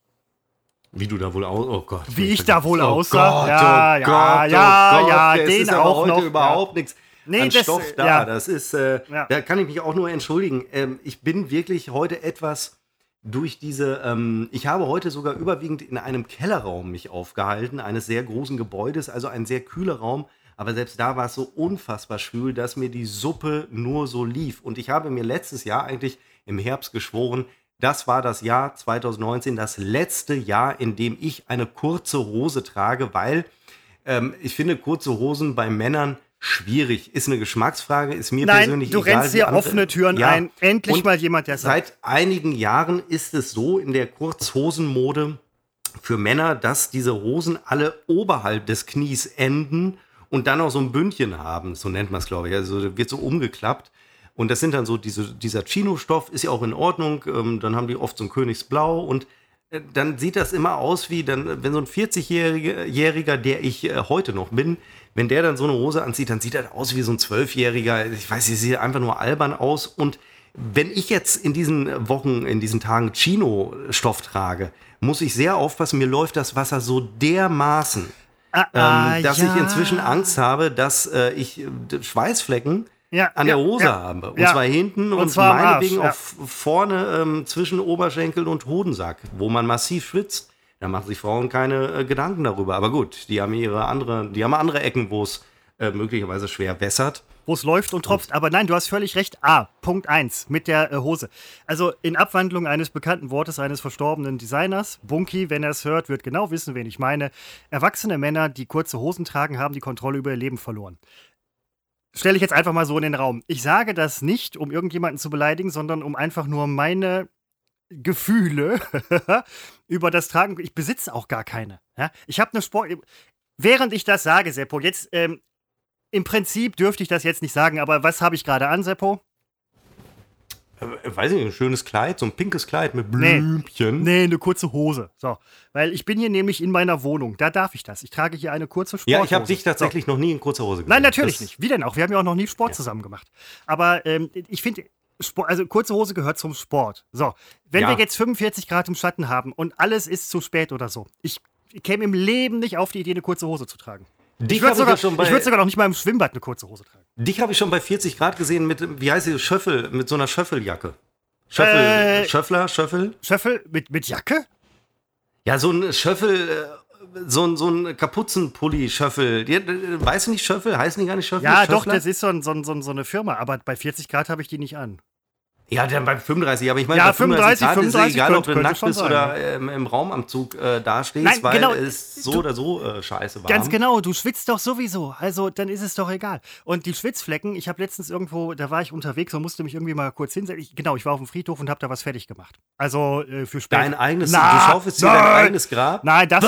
Wie du da wohl aus, oh Gott. Wie ich da wohl oh aussah? Gott, Ja, oh ja, Gott, ja, oh Gott, ja, den auch noch, überhaupt nichts Nee, an das, Stoff äh, da. ja. Das ist, äh, Ja. da kann ich mich auch nur entschuldigen. Ähm, ich bin wirklich heute etwas durch diese, ähm, ich habe heute sogar überwiegend in einem Kellerraum mich aufgehalten, eines sehr großen Gebäudes, also ein sehr kühler Raum. Aber selbst da war es so unfassbar schwül, dass mir die Suppe nur so lief. Und ich habe mir letztes Jahr eigentlich im Herbst geschworen, das war das Jahr 2019, das letzte Jahr, in dem ich eine kurze Hose trage, weil ähm, ich finde kurze Hosen bei Männern schwierig. Ist eine Geschmacksfrage, ist mir Nein, persönlich du egal. rennst wie hier andere- offene Türen Ja. ein. Endlich Und mal jemand, der sagt. Seit einigen Jahren ist es so in der Kurzhosenmode für Männer, dass diese Hosen alle oberhalb des Knies enden und dann auch so ein Bündchen haben. So nennt man es, glaube ich. Also wird so umgeklappt. Und das sind dann so diese, dieser Chino-Stoff, ist ja auch in Ordnung. Ähm, dann haben die oft so ein Königsblau und dann sieht das immer aus wie dann, wenn so ein 40-Jähriger, Jähriger, der ich äh, heute noch bin, wenn der dann so eine Hose anzieht, dann sieht er aus wie so ein Zwölfjähriger. Ich weiß, sie sieht einfach nur albern aus. Und wenn ich jetzt in diesen Wochen, in diesen Tagen Chino-Stoff trage, muss ich sehr aufpassen, mir läuft das Wasser so dermaßen, Ah, ah, ähm, dass ja. ich inzwischen Angst habe, dass äh, ich äh, Schweißflecken Ja, an der Hose ja. habe. Und Ja. zwar hinten und, Und zwar meinetwegen auch vorne ähm, zwischen Oberschenkel und Hodensack, wo man massiv schwitzt. Da machen sich Frauen keine äh, Gedanken darüber. Aber gut, die haben ihre andere, die haben andere Ecken, wo es äh, möglicherweise schwer wässert. wo es läuft und tropft. Aber nein, du hast völlig recht. A, Punkt 1 mit der äh, Hose. Also in Abwandlung eines bekannten Wortes eines verstorbenen Designers, Bunky, wenn er es hört, wird genau wissen, wen ich meine. Erwachsene Männer, die kurze Hosen tragen, haben die Kontrolle über ihr Leben verloren. Stelle ich jetzt einfach mal so in den Raum. Ich sage das nicht, um irgendjemanden zu beleidigen, sondern um einfach nur meine Gefühle über das Tragen. Ich besitze auch gar keine. Ja? Ich habe eine Sport. Während ich das sage, Seppo, jetzt ähm, im Prinzip dürfte ich das jetzt nicht sagen, aber was habe ich gerade an, Seppo? Äh, weiß ich nicht, ein schönes Kleid, so ein pinkes Kleid mit Nee. Blümchen. Nee, eine kurze Hose. So. Weil ich bin hier nämlich in meiner Wohnung. Da darf ich das. Ich trage hier eine kurze Sporthose. Ja, ich habe dich tatsächlich noch nie in kurzer Hose So. gesehen. Nein, natürlich Das- nicht. Wie denn auch? Wir haben ja auch noch nie Sport zusammen gemacht. Aber ähm, ich finde, also kurze Hose gehört zum Sport. So. Wenn Ja. wir jetzt 45 Grad im Schatten haben und alles ist zu spät oder so, ich käme im Leben nicht auf die Idee, eine kurze Hose zu tragen. Dich Ich würde habe sogar, bei- würd sogar noch nicht mal im Schwimmbad eine kurze Hose tragen. dich hab ich schon bei 40 Grad gesehen mit, wie heißt die, Schöffel, mit so einer Schöffeljacke. Schöffel, Äh. Schöffler, Schöffel? Schöffel mit, mit Jacke? Ja, so ein Schöffel, äh, so ein, so ein Kapuzenpulli-Schöffel. Äh, Weißt du nicht Schöffel? Heißen die gar nicht Schöffel? Ja, doch, Schöffler? das ist so, ein, so, ein, so eine Firma. Aber bei 40 Grad habe ich die nicht an. Ja, dann bei 35, aber ich meine, Ja, bei 35, 35, Grad ist es 35 egal, ob könnte- du könnte nackt bist oder ähm, im Raumanzug äh, dastehst, Nein, weil genau. es so Du- oder so äh, scheiße war. Ganz genau, du schwitzt doch sowieso. Also dann ist es doch egal. Und die Schwitzflecken, ich habe letztens irgendwo, da war ich unterwegs und musste mich irgendwie mal kurz hinsetzen. Ich, genau, ich war auf dem Friedhof und habe da was fertig gemacht. Also äh, für später. Dein eigenes, Na, du schaufelst dir dein eigenes Grab? Nein, das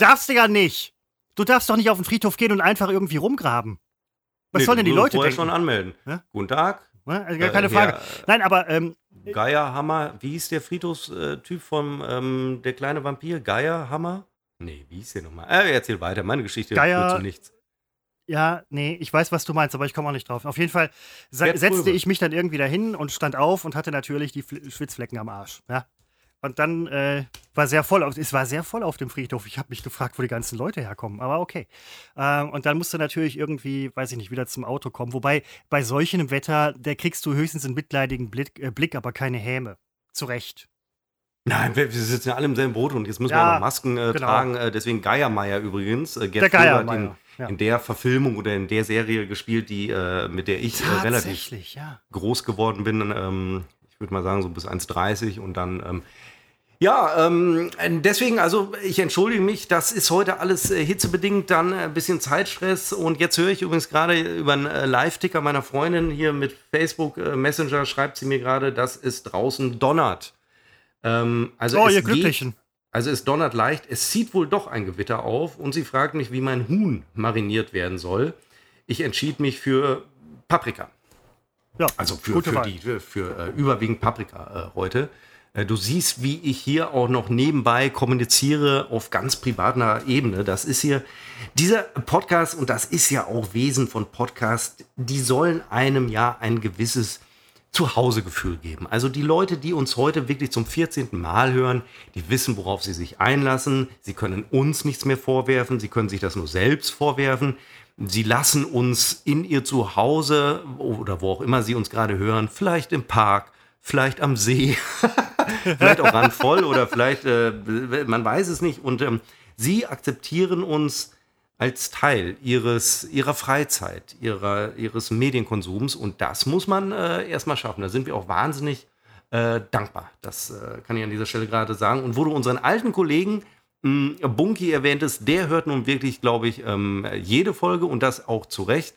darfst du ja nicht. Du darfst doch nicht auf den Friedhof gehen und einfach irgendwie rumgraben. Was Nee, sollen denn die du musst Leute vorher denken? schon anmelden. Ja? Guten Tag, Ne? Also gar Äh, keine wer- Frage. Nein, aber ähm, Geierhammer, wie hieß der Friedhofstyp vom ähm, Der kleine Vampir? Geierhammer? Nee, wie hieß der nochmal? Äh, erzähl weiter, meine Geschichte Geier- zu nichts. Ja, nee, ich weiß, was du meinst, aber ich komme auch nicht drauf. Auf jeden Fall setzte ich mich dann irgendwie dahin und stand auf und hatte natürlich die Fl Schwitzflecken am Arsch. Ja. Und dann äh, war sehr voll, auf, es war sehr voll auf dem Friedhof. Ich habe mich gefragt, wo die ganzen Leute herkommen, aber okay. Ähm, und dann musste natürlich irgendwie, weiß ich nicht, wieder zum Auto kommen. Wobei bei solchem Wetter, da kriegst du höchstens einen mitleidigen Blick, äh, Blick aber keine Häme. Zu Recht. Nein, wir, wir sitzen ja alle im selben Boot und jetzt müssen Ja, wir auch noch Masken äh, genau. tragen. Äh, deswegen Geiermeier übrigens. Äh, Der Geiermeier, In, ja. in der Verfilmung oder in der Serie gespielt, die, äh, mit der ich äh, relativ ja. groß geworden bin. Ähm, ich würde mal sagen, so bis 1,30 und dann. Ähm, ja, ähm, deswegen, also ich entschuldige mich, das ist heute alles äh, hitzebedingt, dann äh, ein bisschen Zeitstress und jetzt höre ich übrigens gerade über einen äh, Live-Ticker meiner Freundin hier mit Facebook äh, Messenger, schreibt sie mir gerade, dass es draußen donnert. Ähm, also Oh, es ihr geht- Glücklichen. also es donnert leicht, es zieht wohl doch ein Gewitter auf und sie fragt mich, wie mein Huhn mariniert werden soll. Ich entschied mich für Paprika. Ja, Also für, für, die, für, für äh, überwiegend Paprika äh, heute. Äh, du siehst, wie ich hier auch noch nebenbei kommuniziere auf ganz privater Ebene. Das ist hier dieser Podcast und das ist ja auch Wesen von Podcast. Die sollen einem ja ein gewisses Zuhausegefühl geben. Also die Leute, die uns heute wirklich zum 14. Mal hören, die wissen, worauf sie sich einlassen. Sie können uns nichts mehr vorwerfen. Sie können sich das nur selbst vorwerfen. Sie lassen uns in ihr Zuhause oder wo auch immer sie uns gerade hören, vielleicht im Park, vielleicht am See, vielleicht auch randvoll oder vielleicht, äh, man weiß es nicht. Und ähm, sie akzeptieren uns als Teil ihres, ihrer Freizeit, ihrer, ihres Medienkonsums. Und das muss man äh, erstmal schaffen. Da sind wir auch wahnsinnig äh, dankbar. Das äh, kann ich an dieser Stelle gerade sagen. Und wo du unseren alten Kollegen mh, Bunky erwähntest, der hört nun wirklich, glaube ich, ähm, jede Folge und das auch zu Recht.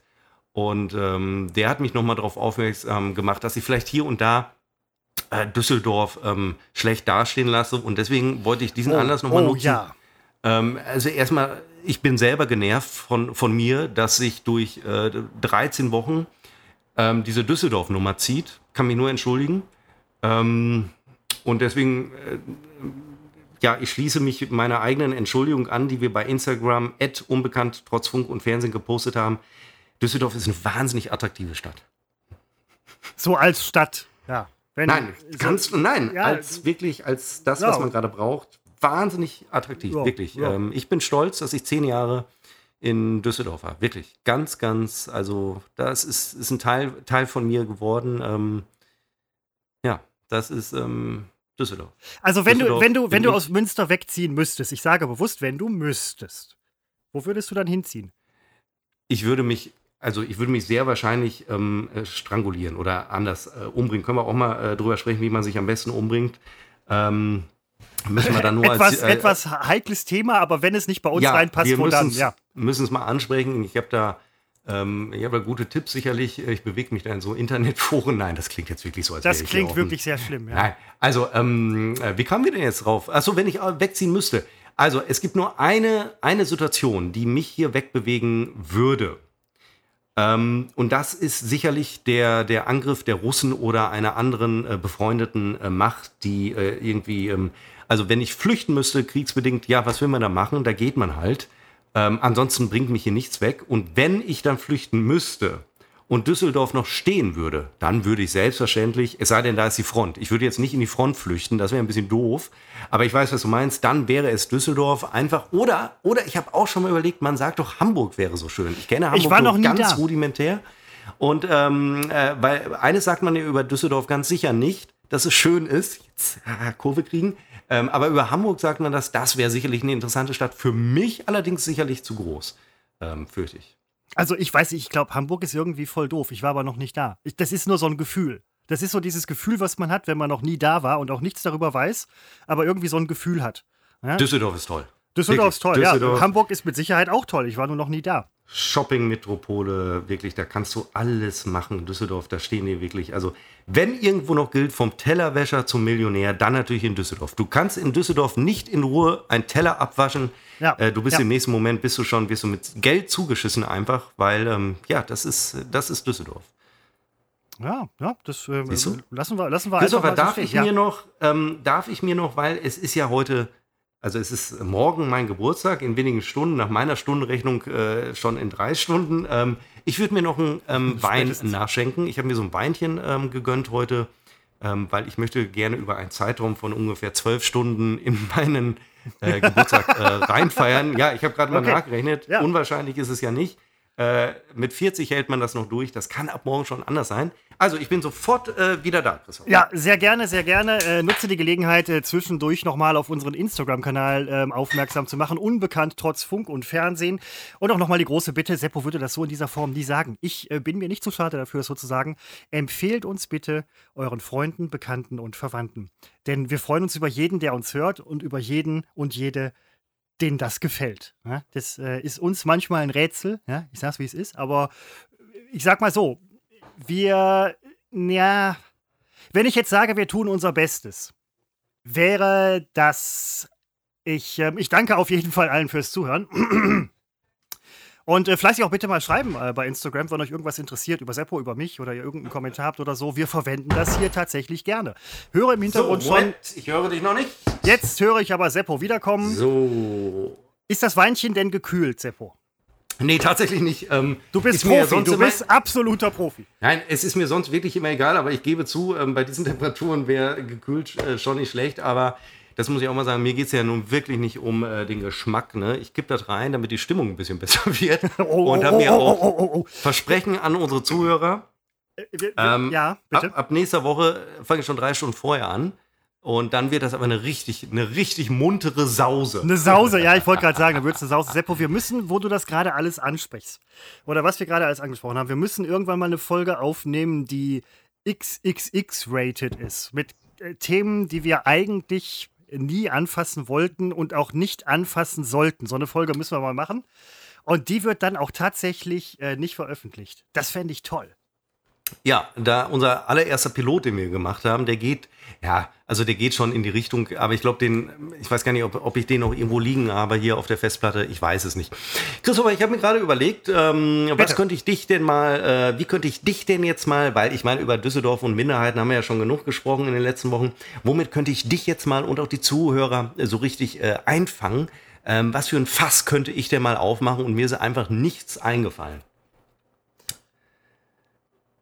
Und ähm, der hat mich nochmal darauf aufmerksam gemacht, dass ich vielleicht hier und da Düsseldorf ähm, schlecht dastehen lasse. Und deswegen wollte ich diesen Anlass nochmal oh nutzen. ja. Ähm, also erstmal, ich bin selber genervt von, von mir, dass sich durch äh, 13 Wochen ähm, diese Düsseldorf-Nummer zieht. Kann mich nur entschuldigen. Ähm, und deswegen, äh, ja, ich schließe mich meiner eigenen Entschuldigung an, die wir bei Instagram unbekannt trotz Funk und Fernsehen gepostet haben. Düsseldorf ist eine wahnsinnig attraktive Stadt. So als Stadt. Ja. Wenn, Nein, so- ganz, nein, ja. als wirklich, als das, Ja. was man gerade braucht. Wahnsinnig attraktiv, Ja, wirklich. Ähm, ich bin stolz, dass ich zehn Jahre in Düsseldorf war. Wirklich. Ganz, ganz, also das ist, ist ein Teil, Teil von mir geworden. Ähm, ja, das ist ähm, Düsseldorf. Also wenn du, Düsseldorf wenn du, wenn du aus Münster wegziehen müsstest, ich sage bewusst, wenn du müsstest, wo würdest du dann hinziehen? Ich würde mich, also ich würde mich sehr wahrscheinlich ähm, äh, strangulieren oder anders äh, umbringen. Können wir auch mal äh, drüber sprechen, wie man sich am besten umbringt. Ähm, müssen wir dann nur etwas, als, äh, etwas heikles Thema, aber wenn es nicht bei uns ja, reinpasst, wir wo dann? Ja. müssen es mal ansprechen. Ich habe da, ähm, ich habe da gute Tipps sicherlich. Ich bewege mich da in so Internetforen. Nein, das klingt jetzt wirklich so, als Das wäre ich klingt wirklich sehr schlimm. Ja. Nein, also ähm, äh, wie kamen wir denn jetzt drauf? Achso, wenn ich äh, wegziehen müsste. Also es gibt nur eine, eine Situation, die mich hier wegbewegen würde. Ähm, und das ist sicherlich der, der Angriff der Russen oder einer anderen äh, befreundeten äh, Macht, die äh, irgendwie, ähm, also wenn ich flüchten müsste, kriegsbedingt, ja, was will man da machen? Da geht man halt. Ähm, ansonsten bringt mich hier nichts weg. Und wenn ich dann flüchten müsste und Düsseldorf noch stehen würde, dann würde ich selbstverständlich, es sei denn, da ist die Front. Ich würde jetzt nicht in die Front flüchten, das wäre ein bisschen doof. Aber ich weiß, was du meinst. Dann wäre es Düsseldorf einfach. Oder, oder ich habe auch schon mal überlegt, man sagt doch, Hamburg wäre so schön. Ich kenne Hamburg war nur noch ganz da. rudimentär. Und ähm, äh, weil eines sagt man ja über Düsseldorf ganz sicher nicht, dass es schön ist. Jetzt Kurve kriegen. Ähm, aber über Hamburg sagt man das, das wäre sicherlich eine interessante Stadt. Für mich allerdings sicherlich zu groß, ähm, fürchte ich. Also ich weiß nicht, ich glaube, Hamburg ist irgendwie voll doof. Ich war aber noch nicht da. Ich, das ist nur so ein Gefühl. Das ist so dieses Gefühl, was man hat, wenn man noch nie da war und auch nichts darüber weiß, aber irgendwie so ein Gefühl hat. Ja? Düsseldorf ist toll. Düsseldorf ist toll, Düsseldorf. ja. Hamburg ist mit Sicherheit auch toll. Ich war nur noch nie da. Shopping-Metropole, wirklich, da kannst du alles machen. Düsseldorf, da stehen die wirklich. Also, wenn irgendwo noch gilt, vom Tellerwäscher zum Millionär, dann natürlich in Düsseldorf. Du kannst in Düsseldorf nicht in Ruhe einen Teller abwaschen. Ja. Äh, du bist ja. im nächsten Moment, bist du schon, wirst du mit Geld zugeschissen einfach, weil, ähm, ja, das ist, das ist Düsseldorf. Ja, ja, das äh, lassen wir, lassen wir einfach mal darf so ich ja. mir noch, ähm, darf ich mir noch, weil es ist ja heute also es ist morgen mein Geburtstag, in wenigen Stunden, nach meiner Stundenrechnung äh, schon in drei Stunden. Ähm, ich würde mir noch einen ähm, Wein nachschenken. Ich habe mir so ein Weinchen ähm, gegönnt heute, ähm, weil ich möchte gerne über einen Zeitraum von ungefähr zwölf Stunden in meinen äh, Geburtstag äh, reinfeiern. Ja, ich habe gerade mal okay. nachgerechnet. Ja. Unwahrscheinlich ist es ja nicht. Äh, mit 40 hält man das noch durch. Das kann ab morgen schon anders sein. Also, ich bin sofort äh, wieder da, Christoph. Ja, sehr gerne, sehr gerne. Äh, nutze die Gelegenheit, äh, zwischendurch nochmal auf unseren Instagram-Kanal ähm, aufmerksam zu machen. Unbekannt trotz Funk und Fernsehen. Und auch nochmal die große Bitte, Seppo würde das so in dieser Form nie sagen. Ich äh, bin mir nicht zu schade dafür, sozusagen. Empfehlt uns bitte euren Freunden, Bekannten und Verwandten. Denn wir freuen uns über jeden, der uns hört und über jeden und jede, denen das gefällt. Ja, das äh, ist uns manchmal ein Rätsel, ja, ich sag's wie es ist, aber ich sag mal so, wir, ja, wenn ich jetzt sage, wir tun unser Bestes, wäre das, ich, äh, ich danke auf jeden Fall allen fürs Zuhören. Und äh, fleißig auch bitte mal schreiben äh, bei Instagram, wenn euch irgendwas interessiert über Seppo, über mich oder ihr irgendeinen Kommentar habt oder so. Wir verwenden das hier tatsächlich gerne. Höre im Hintergrund so, schon. Ich höre dich noch nicht. Jetzt höre ich aber Seppo wiederkommen. So. Ist das Weinchen denn gekühlt, Seppo? Nee, tatsächlich nicht. Ähm, du bist Profi, du bist absoluter Profi. Nein, es ist mir sonst wirklich immer egal, aber ich gebe zu, ähm, bei diesen Temperaturen wäre gekühlt äh, schon nicht schlecht, aber das muss ich auch mal sagen, mir geht es ja nun wirklich nicht um äh, den Geschmack. Ne? Ich gebe das rein, damit die Stimmung ein bisschen besser wird. Oh, und habe mir oh, oh, auch oh, Versprechen an unsere Zuhörer. Äh, ähm, ja, bitte. Ab, ab nächster Woche fange ich schon drei Stunden vorher an. Und dann wird das aber eine richtig, eine richtig muntere Sause. Eine Sause, ja, ich wollte gerade sagen, dann wird es eine Sause. Seppo, wir müssen, wo du das gerade alles ansprichst, oder was wir gerade alles angesprochen haben, wir müssen irgendwann mal eine Folge aufnehmen, die XXX-rated ist. Mit äh, Themen, die wir eigentlich nie anfassen wollten und auch nicht anfassen sollten. So eine Folge müssen wir mal machen. Und die wird dann auch tatsächlich äh, nicht veröffentlicht. Das fände ich toll. Ja, da unser allererster Pilot, den wir gemacht haben, der geht, ja, also der geht schon in die Richtung, aber ich glaube, den, ich weiß gar nicht, ob, ob ich den noch irgendwo liegen habe hier auf der Festplatte, ich weiß es nicht. Christopher, ich habe mir gerade überlegt, ähm, was könnte ich dich denn mal, äh, wie könnte ich dich denn jetzt mal, weil ich meine, über Düsseldorf und Minderheiten haben wir ja schon genug gesprochen in den letzten Wochen, womit könnte ich dich jetzt mal und auch die Zuhörer äh, so richtig äh, einfangen? Ähm, was für ein Fass könnte ich denn mal aufmachen und mir ist einfach nichts eingefallen?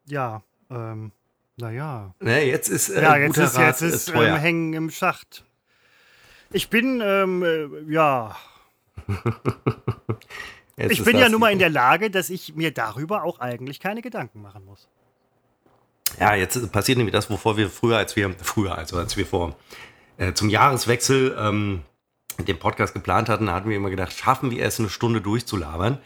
Ja, ähm, naja. Ne, jetzt ist äh, ja, jetzt ist, jetzt ist ähm, Hängen im Schacht. Ich bin, ähm, äh, ja. ich bin ja nun mal in der Lage, dass ich mir darüber auch eigentlich keine Gedanken machen muss. Ja, jetzt passiert nämlich das, wovor wir früher, als wir, früher, also als wir vor äh, zum Jahreswechsel ähm, den Podcast geplant hatten, hatten wir immer gedacht, schaffen wir es, eine Stunde durchzulabern.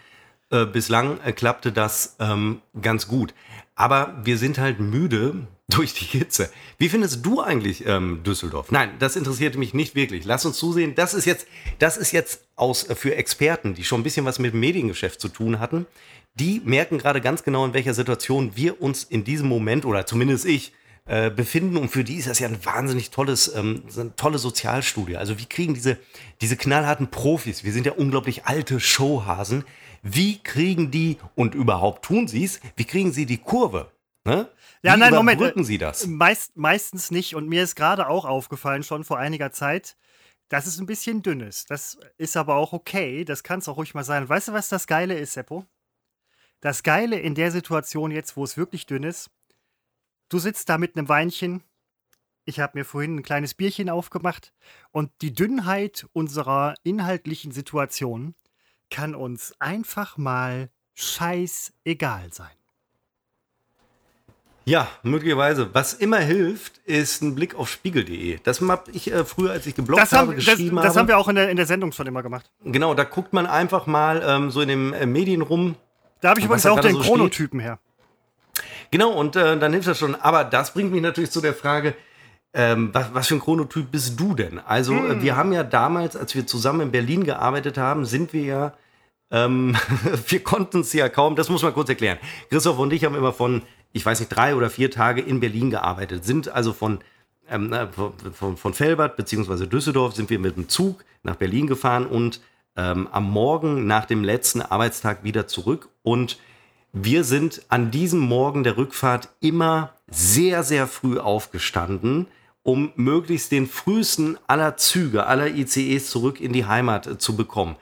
Äh, bislang äh, klappte das ähm, ganz gut. Aber wir sind halt müde durch die Hitze. Wie findest du eigentlich ähm, Düsseldorf? Nein, das interessiert mich nicht wirklich. Lass uns zusehen. Das ist jetzt, das ist jetzt aus, äh, für Experten, die schon ein bisschen was mit dem Mediengeschäft zu tun hatten. Die merken gerade ganz genau, in welcher Situation wir uns in diesem Moment oder zumindest ich äh, befinden. Und für die ist das ja ein wahnsinnig tolles, ähm, eine tolle Sozialstudie. Also wie kriegen diese, diese knallharten Profis, wir sind ja unglaublich alte Showhasen, wie kriegen die, und überhaupt tun sie es, wie kriegen sie die Kurve? Ne? Ja, wie nein, Moment. Sie das? Meist, meistens nicht. Und mir ist gerade auch aufgefallen, schon vor einiger Zeit, dass es ein bisschen dünn ist. Das ist aber auch okay. Das kann es auch ruhig mal sein. Weißt du, was das Geile ist, Seppo? Das Geile in der Situation jetzt, wo es wirklich dünn ist, du sitzt da mit einem Weinchen. Ich habe mir vorhin ein kleines Bierchen aufgemacht und die Dünnheit unserer inhaltlichen Situation kann uns einfach mal scheißegal sein. Ja, möglicherweise. Was immer hilft, ist ein Blick auf spiegel.de. Das habe ich äh, früher, als ich gebloggt das haben, habe, geschrieben das, das haben wir auch in der, in der Sendung schon immer gemacht. Genau, da guckt man einfach mal ähm, so in den äh, Medien rum. Da habe ich übrigens auch den so Chronotypen her. Genau, und äh, dann hilft das schon. Aber das bringt mich natürlich zu der Frage, ähm, was, was, für ein Chronotyp bist du denn? Also, hm. äh, wir haben ja damals, als wir zusammen in Berlin gearbeitet haben, sind wir ja, ähm, wir konnten es ja kaum, das muss man kurz erklären. Christoph und ich haben immer von, ich weiß nicht, drei oder vier Tage in Berlin gearbeitet, sind also von, ähm, von, von Felbert bzw. Düsseldorf sind wir mit dem Zug nach Berlin gefahren und ähm, am Morgen nach dem letzten Arbeitstag wieder zurück und wir sind an diesem Morgen der Rückfahrt immer sehr, sehr früh aufgestanden, um möglichst den frühesten aller Züge, aller ICEs zurück in die Heimat äh, zu bekommen.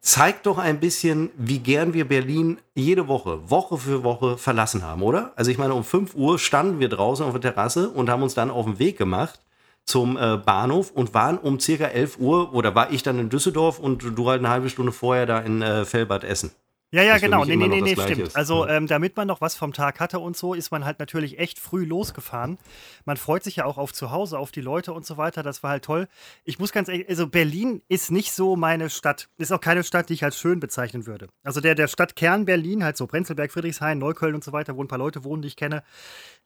Zeigt doch ein bisschen, wie gern wir Berlin jede Woche, Woche für Woche verlassen haben, oder? Also ich meine, um 5 Uhr standen wir draußen auf der Terrasse und haben uns dann auf den Weg gemacht zum äh, Bahnhof und waren um circa 11 Uhr, oder war ich dann in Düsseldorf und du halt eine halbe Stunde vorher da in äh, Felbert Essen. Ja, ja, genau. Nee, nee, nee, nee, stimmt. Ist. Also, ähm, damit man noch was vom Tag hatte und so, ist man halt natürlich echt früh losgefahren. Man freut sich ja auch auf zu Hause, auf die Leute und so weiter. Das war halt toll. Ich muss ganz ehrlich, also Berlin ist nicht so meine Stadt. Ist auch keine Stadt, die ich als schön bezeichnen würde. Also der, der Stadtkern Berlin, halt so Prenzlberg, Friedrichshain, Neukölln und so weiter, wo ein paar Leute wohnen, die ich kenne.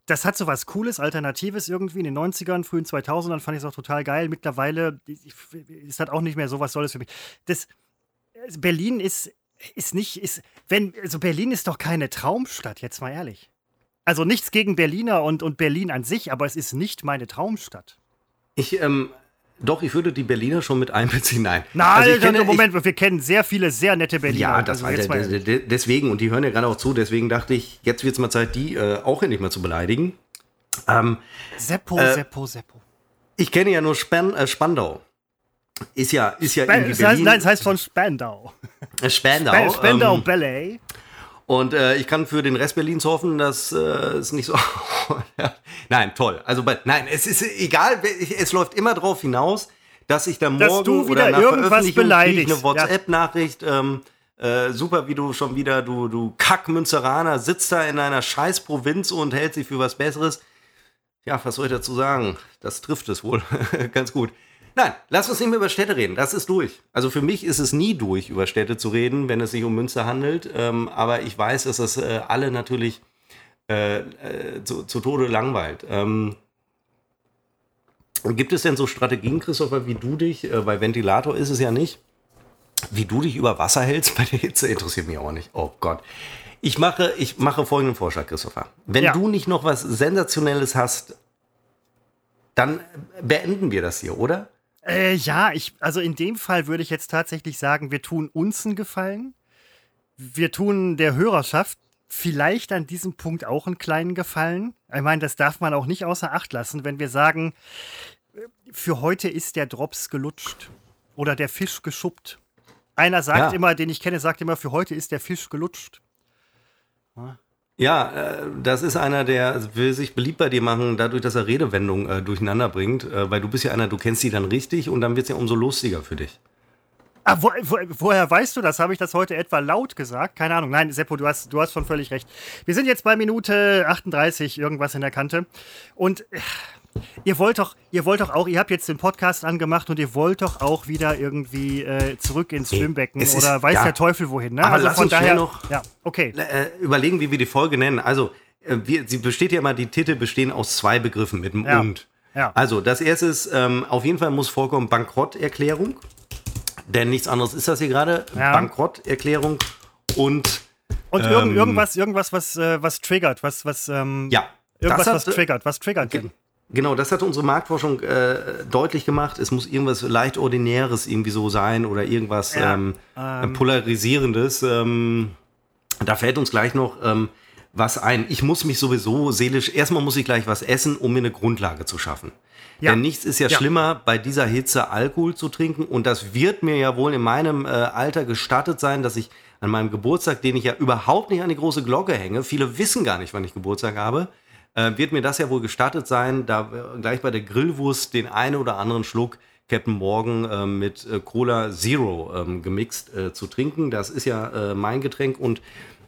Das hat so was Cooles, Alternatives irgendwie. In den 90ern, frühen 2000ern fand ich es auch total geil. Mittlerweile ist das auch nicht mehr so was Tolles für mich. Das, Berlin ist ist nicht, ist, wenn, also Berlin ist doch keine Traumstadt, jetzt mal ehrlich. Also nichts gegen Berliner und, und Berlin an sich, aber es ist nicht meine Traumstadt. Ich, ähm, doch, ich würde die Berliner schon mit einbeziehen. Nein. Nein, also ich kenne, Moment, ich, wir kennen sehr viele sehr nette Berliner. Ja, das also war der, deswegen, und die hören ja gerade auch zu, deswegen dachte ich, jetzt wird es mal Zeit, die äh, auch endlich mal zu beleidigen. Ähm, Seppo, äh, Seppo, Seppo. Ich kenne ja nur Span äh, Spandau. Ist ja, ist ja Sp irgendwie. Heißt, nein, es heißt von Spandau. Äh, Spandau. Sp Spandau ähm, Ballet. Und äh, ich kann für den Rest Berlins hoffen, dass äh, es nicht so. nein, toll. Also, nein, es ist egal. Es läuft immer darauf hinaus, dass ich dann morgen oder nach Veröffentlichung beleidigst. eine WhatsApp-Nachricht. Ähm, äh, super, wie du schon wieder, du, du Kack-Münzeraner, sitzt da in einer scheiß Provinz und hält sich für was Besseres. Ja, was soll ich dazu sagen? Das trifft es wohl ganz gut. Nein, lass uns nicht mehr über Städte reden. Das ist durch. Also für mich ist es nie durch, über Städte zu reden, wenn es sich um Münster handelt. Ähm, aber ich weiß, dass das äh, alle natürlich äh, äh, zu, zu, Tode langweilt. Ähm, gibt es denn so Strategien, Christopher, wie du dich, äh, bei Ventilator ist es ja nicht, wie du dich über Wasser hältst bei der Hitze, interessiert mich auch nicht. Oh Gott. Ich mache, ich mache folgenden Vorschlag, Christopher. Wenn ja. du nicht noch was Sensationelles hast, dann beenden wir das hier, oder? Äh, ja, ich, also in dem Fall würde ich jetzt tatsächlich sagen, wir tun uns einen Gefallen. Wir tun der Hörerschaft vielleicht an diesem Punkt auch einen kleinen Gefallen. Ich meine, das darf man auch nicht außer Acht lassen, wenn wir sagen, für heute ist der Drops gelutscht oder der Fisch geschuppt. Einer sagt ja. immer, den ich kenne, sagt immer, für heute ist der Fisch gelutscht. Ja. Ja, äh, das ist einer, der will sich beliebt bei dir machen, dadurch, dass er Redewendungen äh, durcheinander bringt, äh, weil du bist ja einer, du kennst die dann richtig und dann wird es ja umso lustiger für dich. Ah, wo, wo, woher weißt du das? Habe ich das heute etwa laut gesagt? Keine Ahnung. Nein, Seppo, du hast, du hast schon völlig recht. Wir sind jetzt bei Minute 38, irgendwas in der Kante. Und äh, Ihr wollt doch, ihr wollt doch auch, ihr habt jetzt den Podcast angemacht und ihr wollt doch auch wieder irgendwie äh, zurück ins Schwimmbecken ist, oder weiß ja, der Teufel wohin, ne? Aber also lass von uns daher noch ja, okay. Äh, überlegen, wie wir die Folge nennen. Also, äh, wir, sie besteht ja immer, die Titel bestehen aus zwei Begriffen mit dem ja. und. Ja. Also, das erste ist, ähm, auf jeden Fall muss vorkommen Bankrotterklärung. Denn nichts anderes ist das hier gerade. Ja. Bankrotterklärung und. Und ähm, irgendwas, irgendwas, was, äh, was triggert, was, was, ähm, ja. Irgendwas, hat, was triggert. Was triggert denn? Genau, das hat unsere Marktforschung äh, deutlich gemacht. Es muss irgendwas leicht Ordinäres irgendwie so sein oder irgendwas ja, ähm, ähm, Polarisierendes. Ähm, da fällt uns gleich noch ähm, was ein. Ich muss mich sowieso seelisch, erstmal muss ich gleich was essen, um mir eine Grundlage zu schaffen. Ja. Denn nichts ist ja, ja, schlimmer, bei dieser Hitze Alkohol zu trinken. Und das wird mir ja wohl in meinem äh, Alter gestattet sein, dass ich an meinem Geburtstag, den ich ja überhaupt nicht an die große Glocke hänge, viele wissen gar nicht, wann ich Geburtstag habe, äh, wird mir das ja wohl gestattet sein, da gleich bei der Grillwurst den einen oder anderen Schluck Captain Morgan äh, mit äh, Cola Zero ähm, gemixt äh, zu trinken. Das ist ja äh, mein Getränk und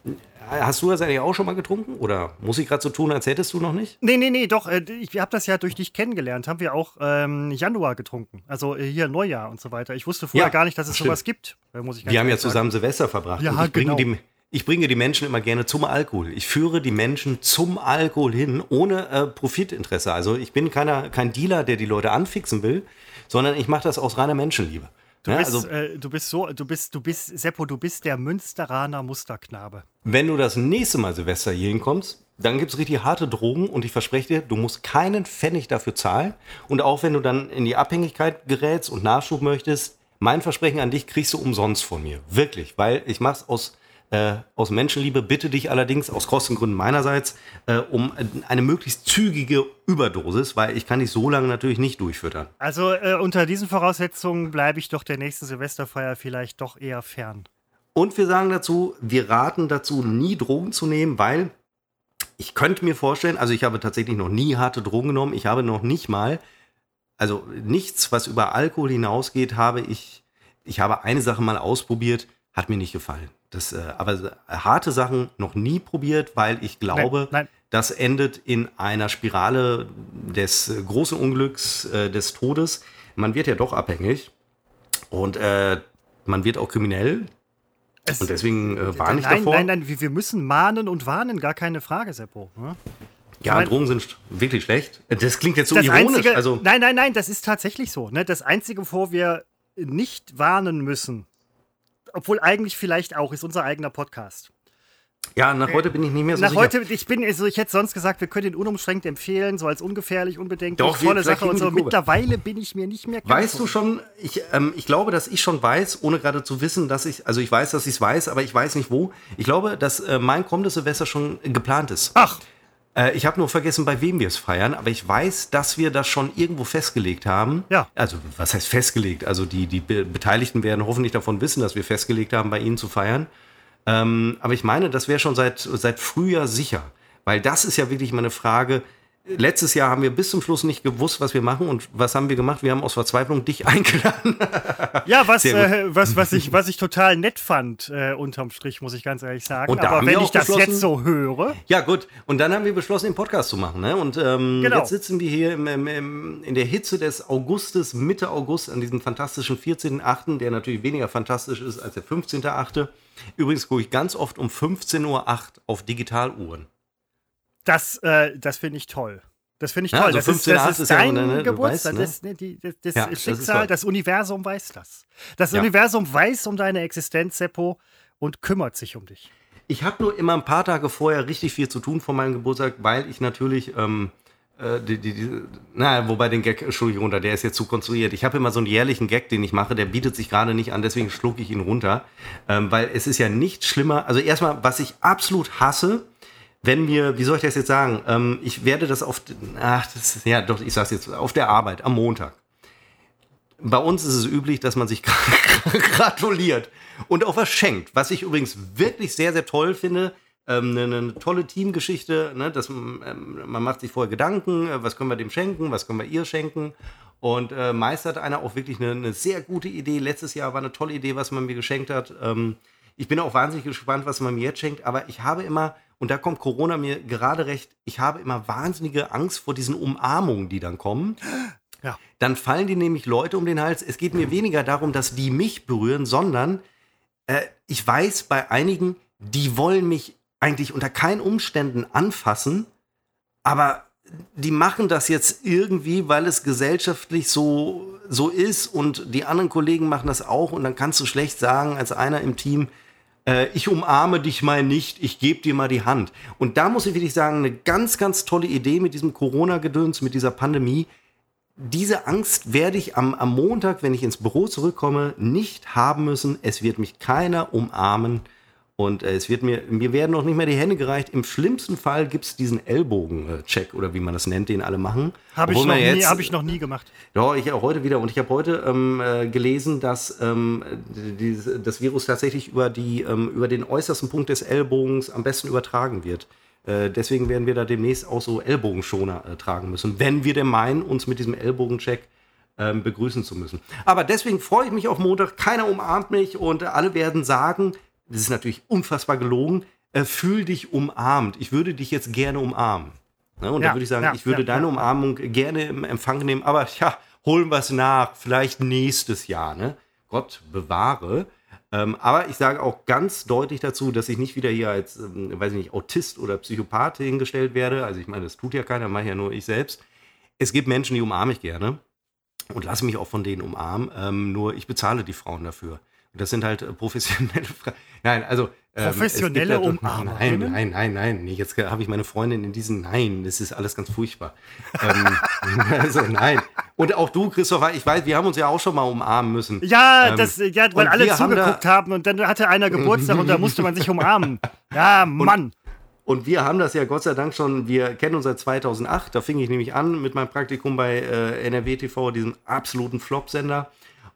äh, Hast du das eigentlich auch schon mal getrunken? Oder muss ich gerade so tun, als hättest du noch nicht? Nee, nee, nee, doch. Ich habe das ja durch dich kennengelernt. Haben wir auch ähm, Januar getrunken. Also hier Neujahr und so weiter. Ich wusste vorher ja, gar nicht, dass es stimmt. sowas gibt. Muss ich wir haben ja zusammen Silvester verbracht. Ja, ich genau. Bringe die, ich bringe die Menschen immer gerne zum Alkohol. Ich führe die Menschen zum Alkohol hin, ohne äh, Profitinteresse. Also ich bin keiner, kein Dealer, der die Leute anfixen will, sondern ich mache das aus reiner Menschenliebe. Du, Ja, bist, also, äh, du bist so, du bist, du bist, Seppo, du bist der Münsteraner Musterknabe. wenn du das nächste Mal Silvester hier hinkommst, dann gibt es richtig harte Drogen und ich verspreche dir, du musst keinen Pfennig dafür zahlen. Und auch wenn du dann in die Abhängigkeit gerätst und Nachschub möchtest, mein Versprechen an dich kriegst du umsonst von mir. Wirklich, weil ich mache es aus, äh, aus Menschenliebe, bitte dich allerdings, aus Kostengründen meinerseits, äh, um eine möglichst zügige Überdosis, weil ich kann dich so lange natürlich nicht durchfüttern. Also äh, unter diesen Voraussetzungen bleibe ich doch der nächsten Silvesterfeier vielleicht doch eher fern. Und wir sagen dazu, wir raten dazu, nie Drogen zu nehmen, weil ich könnte mir vorstellen, also ich habe tatsächlich noch nie harte Drogen genommen. Ich habe noch nicht mal, also nichts, was über Alkohol hinausgeht, habe ich, ich habe eine Sache mal ausprobiert, hat mir nicht gefallen. Das, äh, aber harte Sachen noch nie probiert, weil ich glaube, nein. das endet in einer Spirale des äh, großen Unglücks, äh, des Todes. Man wird ja doch abhängig und äh, man wird auch kriminell. Es- Und deswegen äh, warne ich nein, davor. nein, nein, wir, wir müssen mahnen und warnen, gar keine Frage, Seppo. ne? Ja, Nein. Drogen sind wirklich schlecht. Das klingt jetzt so ironisch. einzige, also, nein, nein, nein, das ist tatsächlich so. Ne? Das Einzige, wovor wir nicht warnen müssen, obwohl eigentlich vielleicht auch, ist unser eigener Podcast. ja, nach heute bin ich nicht mehr so Nach sicher. heute, ich bin, also ich hätte sonst gesagt, wir können ihn unumschränkt empfehlen, so als ungefährlich, unbedenklich, Doch, tolle Sache und so. Mittlerweile bin ich mir nicht mehr ganz Weißt du schon, ich, ähm, ich glaube, dass ich schon weiß, ohne gerade zu wissen, dass ich, also ich weiß, dass ich es weiß, aber ich weiß nicht wo. Ich glaube, dass äh, mein kommendes Silvester schon geplant ist. Ach, Äh, ich habe nur vergessen, bei wem wir es feiern, aber ich weiß, dass wir das schon irgendwo festgelegt haben. Ja. Also, was heißt festgelegt? Also, die, die Be Beteiligten werden hoffentlich davon wissen, dass wir festgelegt haben, bei ihnen zu feiern. Ähm, aber ich meine, das wäre schon seit, seit Frühjahr sicher. Weil das ist ja wirklich meine Frage. Letztes Jahr haben wir bis zum Schluss nicht gewusst, was wir machen. Und was haben wir gemacht? Wir haben aus Verzweiflung dich eingeladen. ja, was, äh, was, was, ich, was ich total nett fand, äh, unterm Strich, muss ich ganz ehrlich sagen. Aber wenn ich das jetzt so höre, Ja, gut. Und dann haben wir beschlossen, den Podcast zu machen. Ne? Und ähm, Genau. jetzt sitzen wir hier im, im, im, in der Hitze des Augustes, Mitte August, an diesem fantastischen 14.8., der natürlich weniger fantastisch ist als der 15.8. Übrigens gucke ich ganz oft um 15.08 Uhr auf Digitaluhren. Das, äh, das finde ich toll. Das finde ich Ja, toll. also das ist, 15 das ist ist ja dein so, ne, Geburtstag. weißt, ne? Das, die, das, das Ja, Schicksal, das Universum weiß das. Das Ja. Universum weiß um deine Existenz, Seppo, und kümmert sich um dich. Ich habe nur immer ein paar Tage vorher richtig viel zu tun vor meinem Geburtstag, weil ich natürlich, ähm, äh, die, die, die, na, wobei den Gag, Entschuldigung, runter, der ist jetzt zu konstruiert. Ich habe immer so einen jährlichen Gag, den ich mache, der bietet sich gerade nicht an, deswegen schlucke ich ihn runter. Ähm, weil es ist ja nicht schlimmer. Also erstmal, was ich absolut hasse, wenn mir, wie soll ich das jetzt sagen? Ähm, ich werde das auf, ach, das ja doch, ich sag's jetzt, auf der Arbeit, am Montag. Bei uns ist es üblich, dass man sich gratuliert und auch was schenkt. Was ich übrigens wirklich sehr, sehr toll finde. Ähm, eine, eine tolle Teamgeschichte. Ne? Dass, ähm, man macht sich vorher Gedanken, äh, was können wir dem schenken, was können wir ihr schenken. Und äh, meist hat einer auch wirklich eine, eine sehr gute Idee. Letztes Jahr war eine tolle Idee, was man mir geschenkt hat. Ähm, ich bin auch wahnsinnig gespannt, was man mir jetzt schenkt. Aber ich habe immer, und da kommt Corona mir gerade recht, ich habe immer wahnsinnige Angst vor diesen Umarmungen, die dann kommen Ja. dann fallen die nämlich Leute um den Hals. Es geht mir weniger darum, dass die mich berühren, sondern äh, ich weiß bei einigen, die wollen mich eigentlich unter keinen Umständen anfassen, aber die machen das jetzt irgendwie, weil es gesellschaftlich so, so ist und die anderen Kollegen machen das auch und dann kannst du schlecht sagen als einer im Team, äh, ich umarme dich mal nicht, ich gebe dir mal die Hand. Und da muss ich wirklich sagen, eine ganz, ganz tolle Idee mit diesem Corona-Gedöns, mit dieser Pandemie. Diese Angst werde ich am, am Montag, wenn ich ins Büro zurückkomme, nicht haben müssen. Es wird mich keiner umarmen. Und äh, es wird mir, mir werden noch nicht mehr die Hände gereicht. Im schlimmsten Fall gibt es diesen Ellbogen-Check oder wie man das nennt, den alle machen. Habe ich, noch man nie- jetzt- hab ich noch nie gemacht. ja, ich auch heute wieder. Und ich habe heute ähm, äh, gelesen, dass ähm, die, das Virus tatsächlich über, die, ähm, über den äußersten Punkt des Ellbogens am besten übertragen wird. Äh, deswegen werden wir da demnächst auch so Ellbogenschoner äh, tragen müssen, wenn wir denn meinen, uns mit diesem Ellbogencheck ähm, begrüßen zu müssen. Aber deswegen freue ich mich auf Montag. Keiner umarmt mich und alle werden sagen, das ist natürlich unfassbar gelogen, äh, fühl dich umarmt. Ich würde dich jetzt gerne umarmen. Ne? Und Ja, da würde ich sagen, ja, ich würde ja, deine. Umarmung gerne im Empfang nehmen, aber ja, holen wir es nach, vielleicht nächstes Jahr, ne? Gott bewahre. Ähm, aber ich sage auch ganz deutlich dazu, dass ich nicht wieder hier als, ähm, weiß ich nicht, Autist oder Psychopath hingestellt werde. Also ich meine, das tut ja keiner, mache ja nur ich selbst. Es gibt Menschen, die umarme ich gerne und lasse mich auch von denen umarmen. Ähm, nur ich bezahle die Frauen dafür. Das sind halt äh, professionelle Frauen. Nein, also. Ähm, professionelle halt, Umarmung. Nein, nein, nein, nein. Jetzt habe ich meine Freundin in diesen. Nein, das ist alles ganz furchtbar. ähm, also nein. Und auch du, Christopher, ich weiß, wir haben uns ja auch schon mal umarmen müssen. Ja, ähm, das, ja weil alle zugeguckt haben, haben, und dann hatte einer Geburtstag und da musste man sich umarmen. Ja, Mann. Und, und wir haben das ja Gott sei Dank schon, wir kennen uns seit 2008, da fing ich nämlich an mit meinem Praktikum bei äh, NRW TV, diesem absoluten Flop-Sender.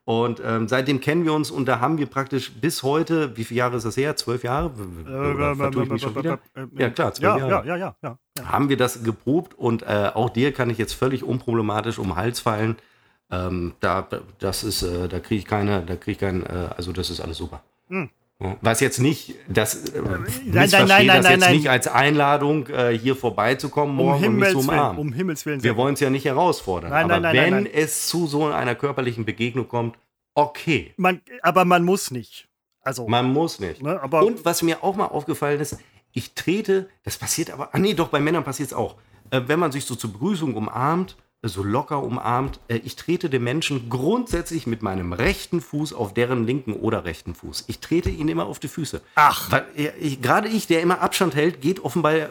Und ähm, seitdem kennen wir uns und da haben wir praktisch bis heute, wie viele Jahre ist das her? Zwölf Jahre? Oder ich mich schon wieder? Ja, klar, zwölf ja, Jahre. Ja, ja, ja, ja, Haben wir das geprobt und äh, auch dir kann ich jetzt völlig unproblematisch um den Hals fallen. Ähm, da, das ist, äh, da kriege ich keine, da kriege ich keinen, äh, also das ist alles super. Hm. Was jetzt nicht, das äh, nein, nein, nein, nein, das jetzt nicht als Einladung, äh, hier vorbeizukommen, morgen um Himmels und mich zu umarmen. Um Himmels Willen. Wir wollen es ja nicht herausfordern. Nein, aber nein, nein, wenn es zu so einer körperlichen Begegnung kommt, okay. Man, aber man muss nicht. Also, Man muss nicht. ne, Und was mir auch mal aufgefallen ist, ich trete, das passiert aber, ah nee, doch, bei Männern passiert es auch. Äh, wenn man sich so zur Begrüßung umarmt, so locker umarmt, äh, ich trete den Menschen grundsätzlich mit meinem rechten Fuß auf deren linken oder rechten Fuß. Ich trete ihnen immer auf die Füße. Ach. Äh, gerade ich, der immer Abstand hält, geht offenbar, äh,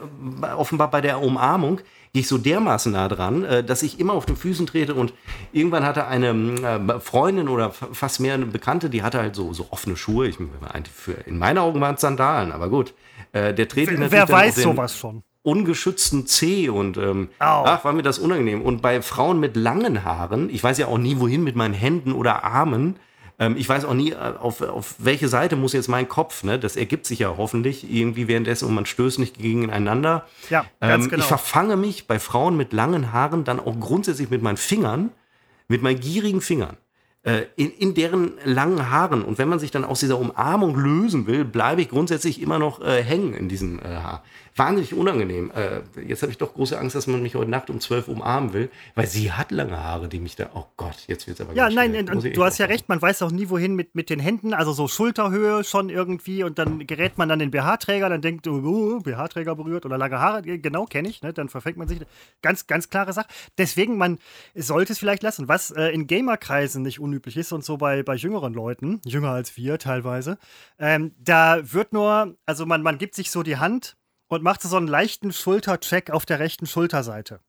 offenbar bei der Umarmung, gehe ich so dermaßen nah dran, dass ich immer auf den Füßen trete und irgendwann hatte eine Freundin oder fast mehr eine Bekannte, die hatte halt so, so offene Schuhe. Ich, in meinen Augen waren es Sandalen, aber gut. Der trete wer, wer weiß sowas schon? Ungeschützten Zeh und ähm, Au. ach, war mir das unangenehm. Und bei Frauen mit langen Haaren, ich weiß ja auch nie, wohin mit meinen Händen oder Armen. Ähm, ich weiß auch nie, äh, auf, auf welche Seite muss jetzt mein Kopf, ne? Das ergibt sich ja hoffentlich irgendwie währenddessen und man stößt nicht gegeneinander. Ja, ganz ähm, genau. Ich verfange mich bei Frauen mit langen Haaren dann auch grundsätzlich mit meinen Fingern, mit meinen gierigen Fingern. äh, In, in deren langen Haaren. Und wenn man sich dann aus dieser Umarmung lösen will, bleibe ich grundsätzlich immer noch äh, hängen in diesem äh, Haar. Wahnsinnig unangenehm. Äh, jetzt habe ich doch große Angst, dass man mich heute Nacht um 12 umarmen will, weil sie hat lange Haare, die mich da. Oh Gott, jetzt wird es aber Ja, ganz nein, echt du hast ja recht, man weiß auch nie, wohin mit, mit den Händen, also so Schulterhöhe schon irgendwie und dann gerät man an den BH-Träger, dann denkt, du, uh, BH-Träger berührt oder lange Haare, genau, kenne ich, ne? dann verfängt man sich. Ganz, ganz klare Sache. Deswegen, man sollte es vielleicht lassen. Was äh, in Gamerkreisen nicht unüblich ist und so bei, bei jüngeren Leuten, jünger als wir teilweise, ähm, da wird nur, also man, man gibt sich so die Hand und macht so einen leichten Schultercheck auf der rechten Schulterseite.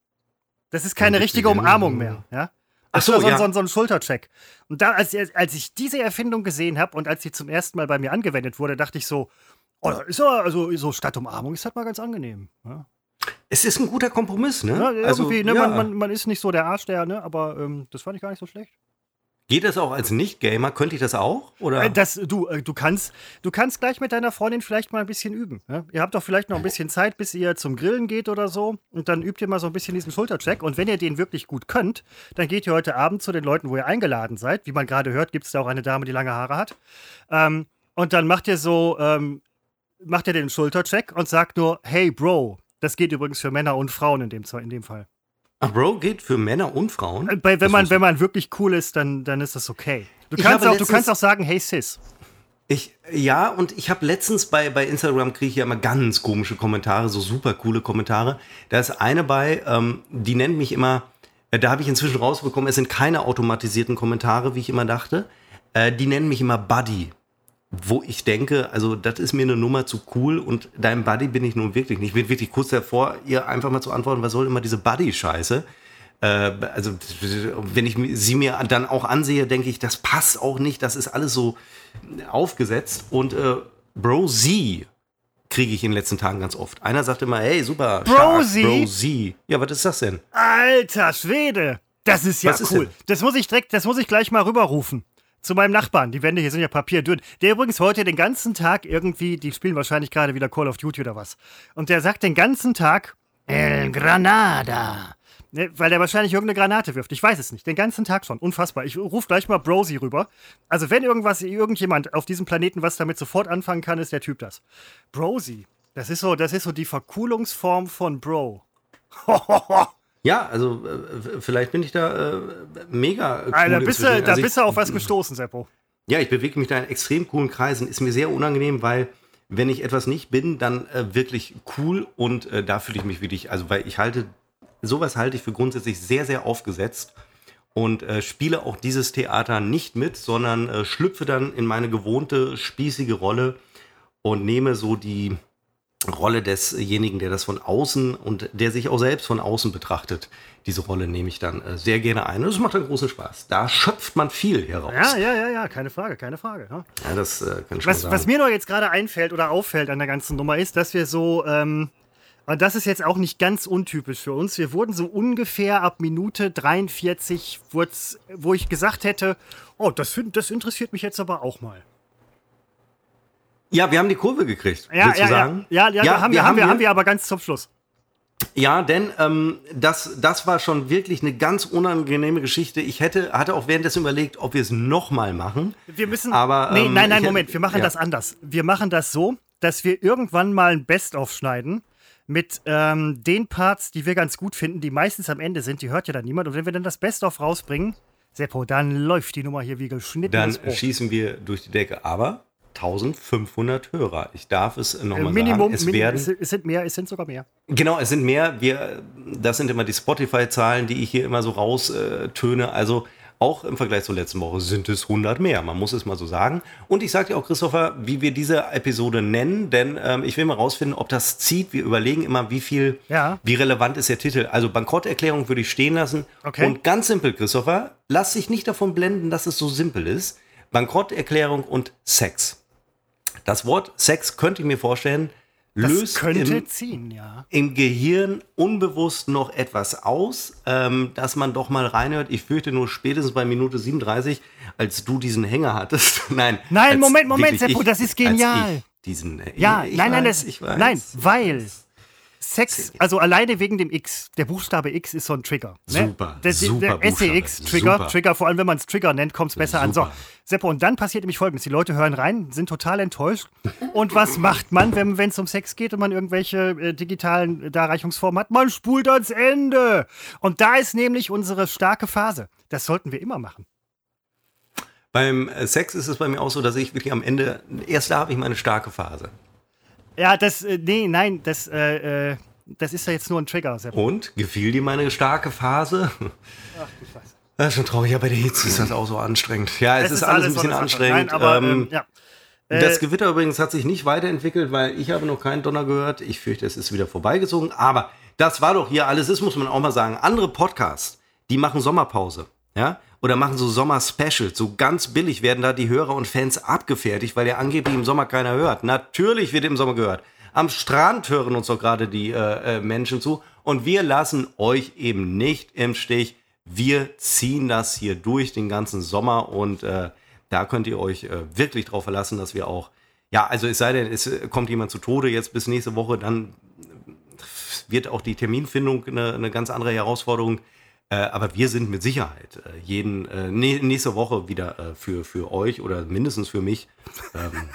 Das ist keine richtige Umarmung mehr, ja? Ach so, so, ja. so, so ein Schultercheck. Und da, als, als ich diese Erfindung gesehen habe und als sie zum ersten Mal bei mir angewendet wurde, dachte ich so, oh, ist ja, also so statt Umarmung ist das mal ganz angenehm. Ja, Es ist ein guter Kompromiss, ne? ja, irgendwie, ne, ja. man, man, man ist nicht so der Arsch, der, ne, aber ähm, das fand ich gar nicht so schlecht. Geht das auch als Nicht-Gamer? Könnte ich das auch? Oder? Äh, Das, du, äh, du, kannst, du kannst gleich mit deiner Freundin vielleicht mal ein bisschen üben. Ja? Ihr habt doch vielleicht noch ein bisschen Zeit, bis ihr zum Grillen geht oder so. Und dann übt ihr mal so ein bisschen diesen Schultercheck. Und wenn ihr den wirklich gut könnt, dann geht ihr heute Abend zu den Leuten, wo ihr eingeladen seid. Wie man gerade hört, gibt es da auch eine Dame, die lange Haare hat. Ähm, und dann macht ihr so, ähm, macht ihr den Schultercheck und sagt nur, hey Bro. Das geht übrigens für Männer und Frauen in dem, in dem Fall. Ach, Bro, geht für Männer und Frauen? Äh, Bei, wenn, man, wenn man wirklich cool ist, dann, dann ist das okay. Du kannst, auch, du letztens- kannst auch sagen, hey Sis. Ich, ja, und ich habe letztens bei, bei Instagram kriege ich ja immer ganz komische Kommentare, so super coole Kommentare. Da ist eine bei, ähm, die nennt mich immer, äh, da habe ich inzwischen rausbekommen, es sind keine automatisierten Kommentare, wie ich immer dachte. Äh, die nennen mich immer Buddy. Wo ich denke, also das ist mir eine Nummer zu cool und dein Buddy bin ich nun wirklich nicht. Ich bin wirklich kurz davor, ihr einfach mal zu antworten, was soll immer diese Buddy-Scheiße? Äh, also wenn ich sie mir dann auch ansehe, denke ich, das passt auch nicht, das ist alles so aufgesetzt. Und äh, Bro Z kriege ich in den letzten Tagen ganz oft. Einer sagt immer, hey, super, Bro Z? Bro Z. Ja, was ist das denn? Alter Schwede! Das ist ja Was ist cool. denn? Das muss ich direkt, das muss ich gleich mal rüberrufen. Zu meinem Nachbarn. Die Wände hier sind ja papierdünn. Der übrigens heute den ganzen Tag irgendwie, die spielen wahrscheinlich gerade wieder Call of Duty oder was. Und der sagt den ganzen Tag El Granada. Ne, weil der wahrscheinlich irgendeine Granate wirft. Ich weiß es nicht. Den ganzen Tag schon. Unfassbar. Ich rufe gleich mal Brosi rüber. Also, wenn irgendwas, irgendjemand auf diesem Planeten was damit sofort anfangen kann, ist der Typ das. Brosi. Das ist so, das ist so die Vercoolungsform von Bro. Ja, also äh, vielleicht bin ich da äh, mega cool Alter, bist du, da Also bist du auf was gestoßen, Seppo. Ja, ich bewege mich da in extrem coolen Kreisen. Ist mir sehr unangenehm, weil wenn ich etwas nicht bin, dann äh, wirklich cool und äh, da fühle ich mich wirklich, also weil ich halte, sowas halte ich für grundsätzlich sehr, sehr aufgesetzt und äh, spiele auch dieses Theater nicht mit, sondern äh, schlüpfe dann in meine gewohnte spießige Rolle und nehme so die Rolle desjenigen, der das von außen und der sich auch selbst von außen betrachtet. Diese Rolle nehme ich dann äh, sehr gerne ein. Und das macht dann großen Spaß. Da schöpft man viel heraus. Ja, ja, ja, ja, keine Frage, keine Frage. Ja, ja das äh, kann ich was, sagen. was mir noch jetzt gerade einfällt oder auffällt an der ganzen Nummer ist, dass wir so, ähm, und das ist jetzt auch nicht ganz untypisch für uns, wir wurden so ungefähr ab Minute 43, wo ich gesagt hätte, oh, das, das interessiert mich jetzt aber auch mal. Ja, wir haben die Kurve gekriegt. Ja, ja, ja, ja, ja, ja, haben wir, haben wir, haben wir aber ganz zum Schluss. Ja, denn ähm, das, das war schon wirklich eine ganz unangenehme Geschichte. Ich hätte, hatte auch währenddessen überlegt, ob wir es nochmal machen. Wir müssen. Aber, nee, ähm, nein, nein, ich- Moment. Wir machen ja. das anders. Wir machen das so, dass wir irgendwann mal ein Best-of schneiden mit ähm, den Parts, die wir ganz gut finden, die meistens am Ende sind. Die hört ja dann niemand. Und wenn wir dann das Best-of rausbringen, Seppo, dann läuft die Nummer hier wie geschnitten. Dann schießen wir durch die Decke. Aber 1500 Hörer. Ich darf es Äh, nochmal Minimum, sagen. Es Minimum werden es, es sind mehr, es sind sogar mehr. Genau, es sind mehr. Wir, das sind immer die Spotify-Zahlen, die ich hier immer so raustöne. Also auch im Vergleich zur letzten Woche sind es 100 mehr. Man muss es mal so sagen. Und ich sage dir auch, Christopher, wie wir diese Episode nennen, denn ähm, ich will mal rausfinden, ob das zieht. Wir überlegen immer, wie viel, Ja. wie relevant ist der Titel. Also Bankrotterklärung würde ich stehen lassen. Okay. Und ganz simpel, Christopher, lass dich nicht davon blenden, dass es so simpel ist. Bankrotterklärung und Sex. Das Wort Sex könnte ich mir vorstellen, Das löst im, ziehen, ja. im Gehirn unbewusst noch etwas aus, ähm, dass man doch mal reinhört. Ich fürchte nur spätestens bei Minute 37, als du diesen Hänger hattest. nein, Nein, Moment, Moment, Seppo, ich- das ist genial. Diesen, Ja, ich nein, nein, weiß, das, ich weiß. nein, weil Sex, also alleine wegen dem X, der Buchstabe X ist so ein Trigger. Ne? Super, der, super Der SEX-Trigger, super. Trigger, vor allem wenn man es Trigger nennt, kommt es besser an. So, Super. Seppo, und dann passiert nämlich folgendes: Die Leute hören rein, sind total enttäuscht. Und was macht man, wenn es um Sex geht und man irgendwelche äh, digitalen Darreichungsformen hat? Man spult ans Ende. Und da ist nämlich unsere starke Phase. Das sollten wir immer machen. Beim äh, Sex ist es bei mir auch so, dass ich wirklich am Ende, erst da habe ich meine starke Phase. Ja, das, äh, nee, nein, das, äh, äh, das ist ja jetzt nur ein Trigger, Seppo. Und? Gefiel dir meine starke Phase? Ach, du Scheiße. Das ist schon traurig, ja, bei der Hitze ist das auch so anstrengend. Ja, es, ist, alles ein so bisschen anstrengend. Nein, aber, ähm, ähm, ja. Das Äh, Gewitter übrigens hat sich nicht weiterentwickelt, weil ich habe noch keinen Donner gehört. Ich fürchte, es ist wieder vorbeigezogen. Aber das war doch hier alles, das muss man auch mal sagen. Andere Podcasts, die machen Sommerpause. Ja? Oder machen so Sommer-Specials. So ganz billig werden da die Hörer und Fans abgefertigt, weil ja angeblich im Sommer keiner hört. Natürlich wird im Sommer gehört. Am Strand hören uns doch gerade die äh, äh, Menschen zu. Und wir lassen euch eben nicht im Stich. Wir ziehen das hier durch den ganzen Sommer und äh, da könnt ihr euch äh, wirklich drauf verlassen, dass wir auch, ja, also es sei denn, es äh, kommt jemand zu Tode jetzt bis nächste Woche, dann wird auch die Terminfindung eine, eine ganz andere Herausforderung. Äh, aber wir sind mit Sicherheit äh, jeden äh, nä- nächste Woche wieder für, für euch oder mindestens für mich ähm,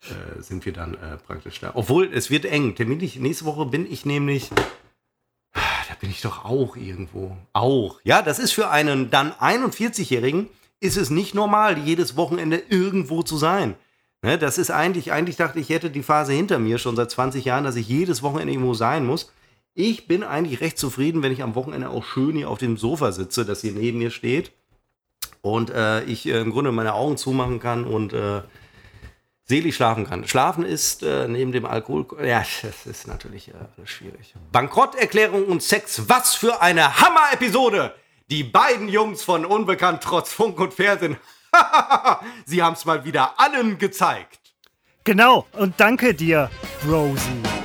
äh, sind wir dann äh, praktisch da. Obwohl es wird eng. Terminlich nächste Woche bin ich nämlich da bin ich doch auch irgendwo. Auch. Ja, das ist für einen dann 41-Jährigen ist es nicht normal, jedes Wochenende irgendwo zu sein. Ne, das ist eigentlich, eigentlich dachte ich, ich hätte die Phase hinter mir schon seit 20 Jahren, dass ich jedes Wochenende irgendwo sein muss. Ich bin eigentlich recht zufrieden, wenn ich am Wochenende auch schön hier auf dem Sofa sitze, das hier neben mir steht. Und äh, ich äh, im Grunde meine Augen zumachen kann und äh, selig schlafen kann. Schlafen ist äh, neben dem Alkohol, ja, das ist natürlich äh, alles schwierig. Bankrotterklärung und Sex, was für eine Hammer-Episode! Die beiden Jungs von Unbekannt trotz Funk und Fernsehen, sie haben es mal wieder allen gezeigt. Genau, und danke dir, Rosie.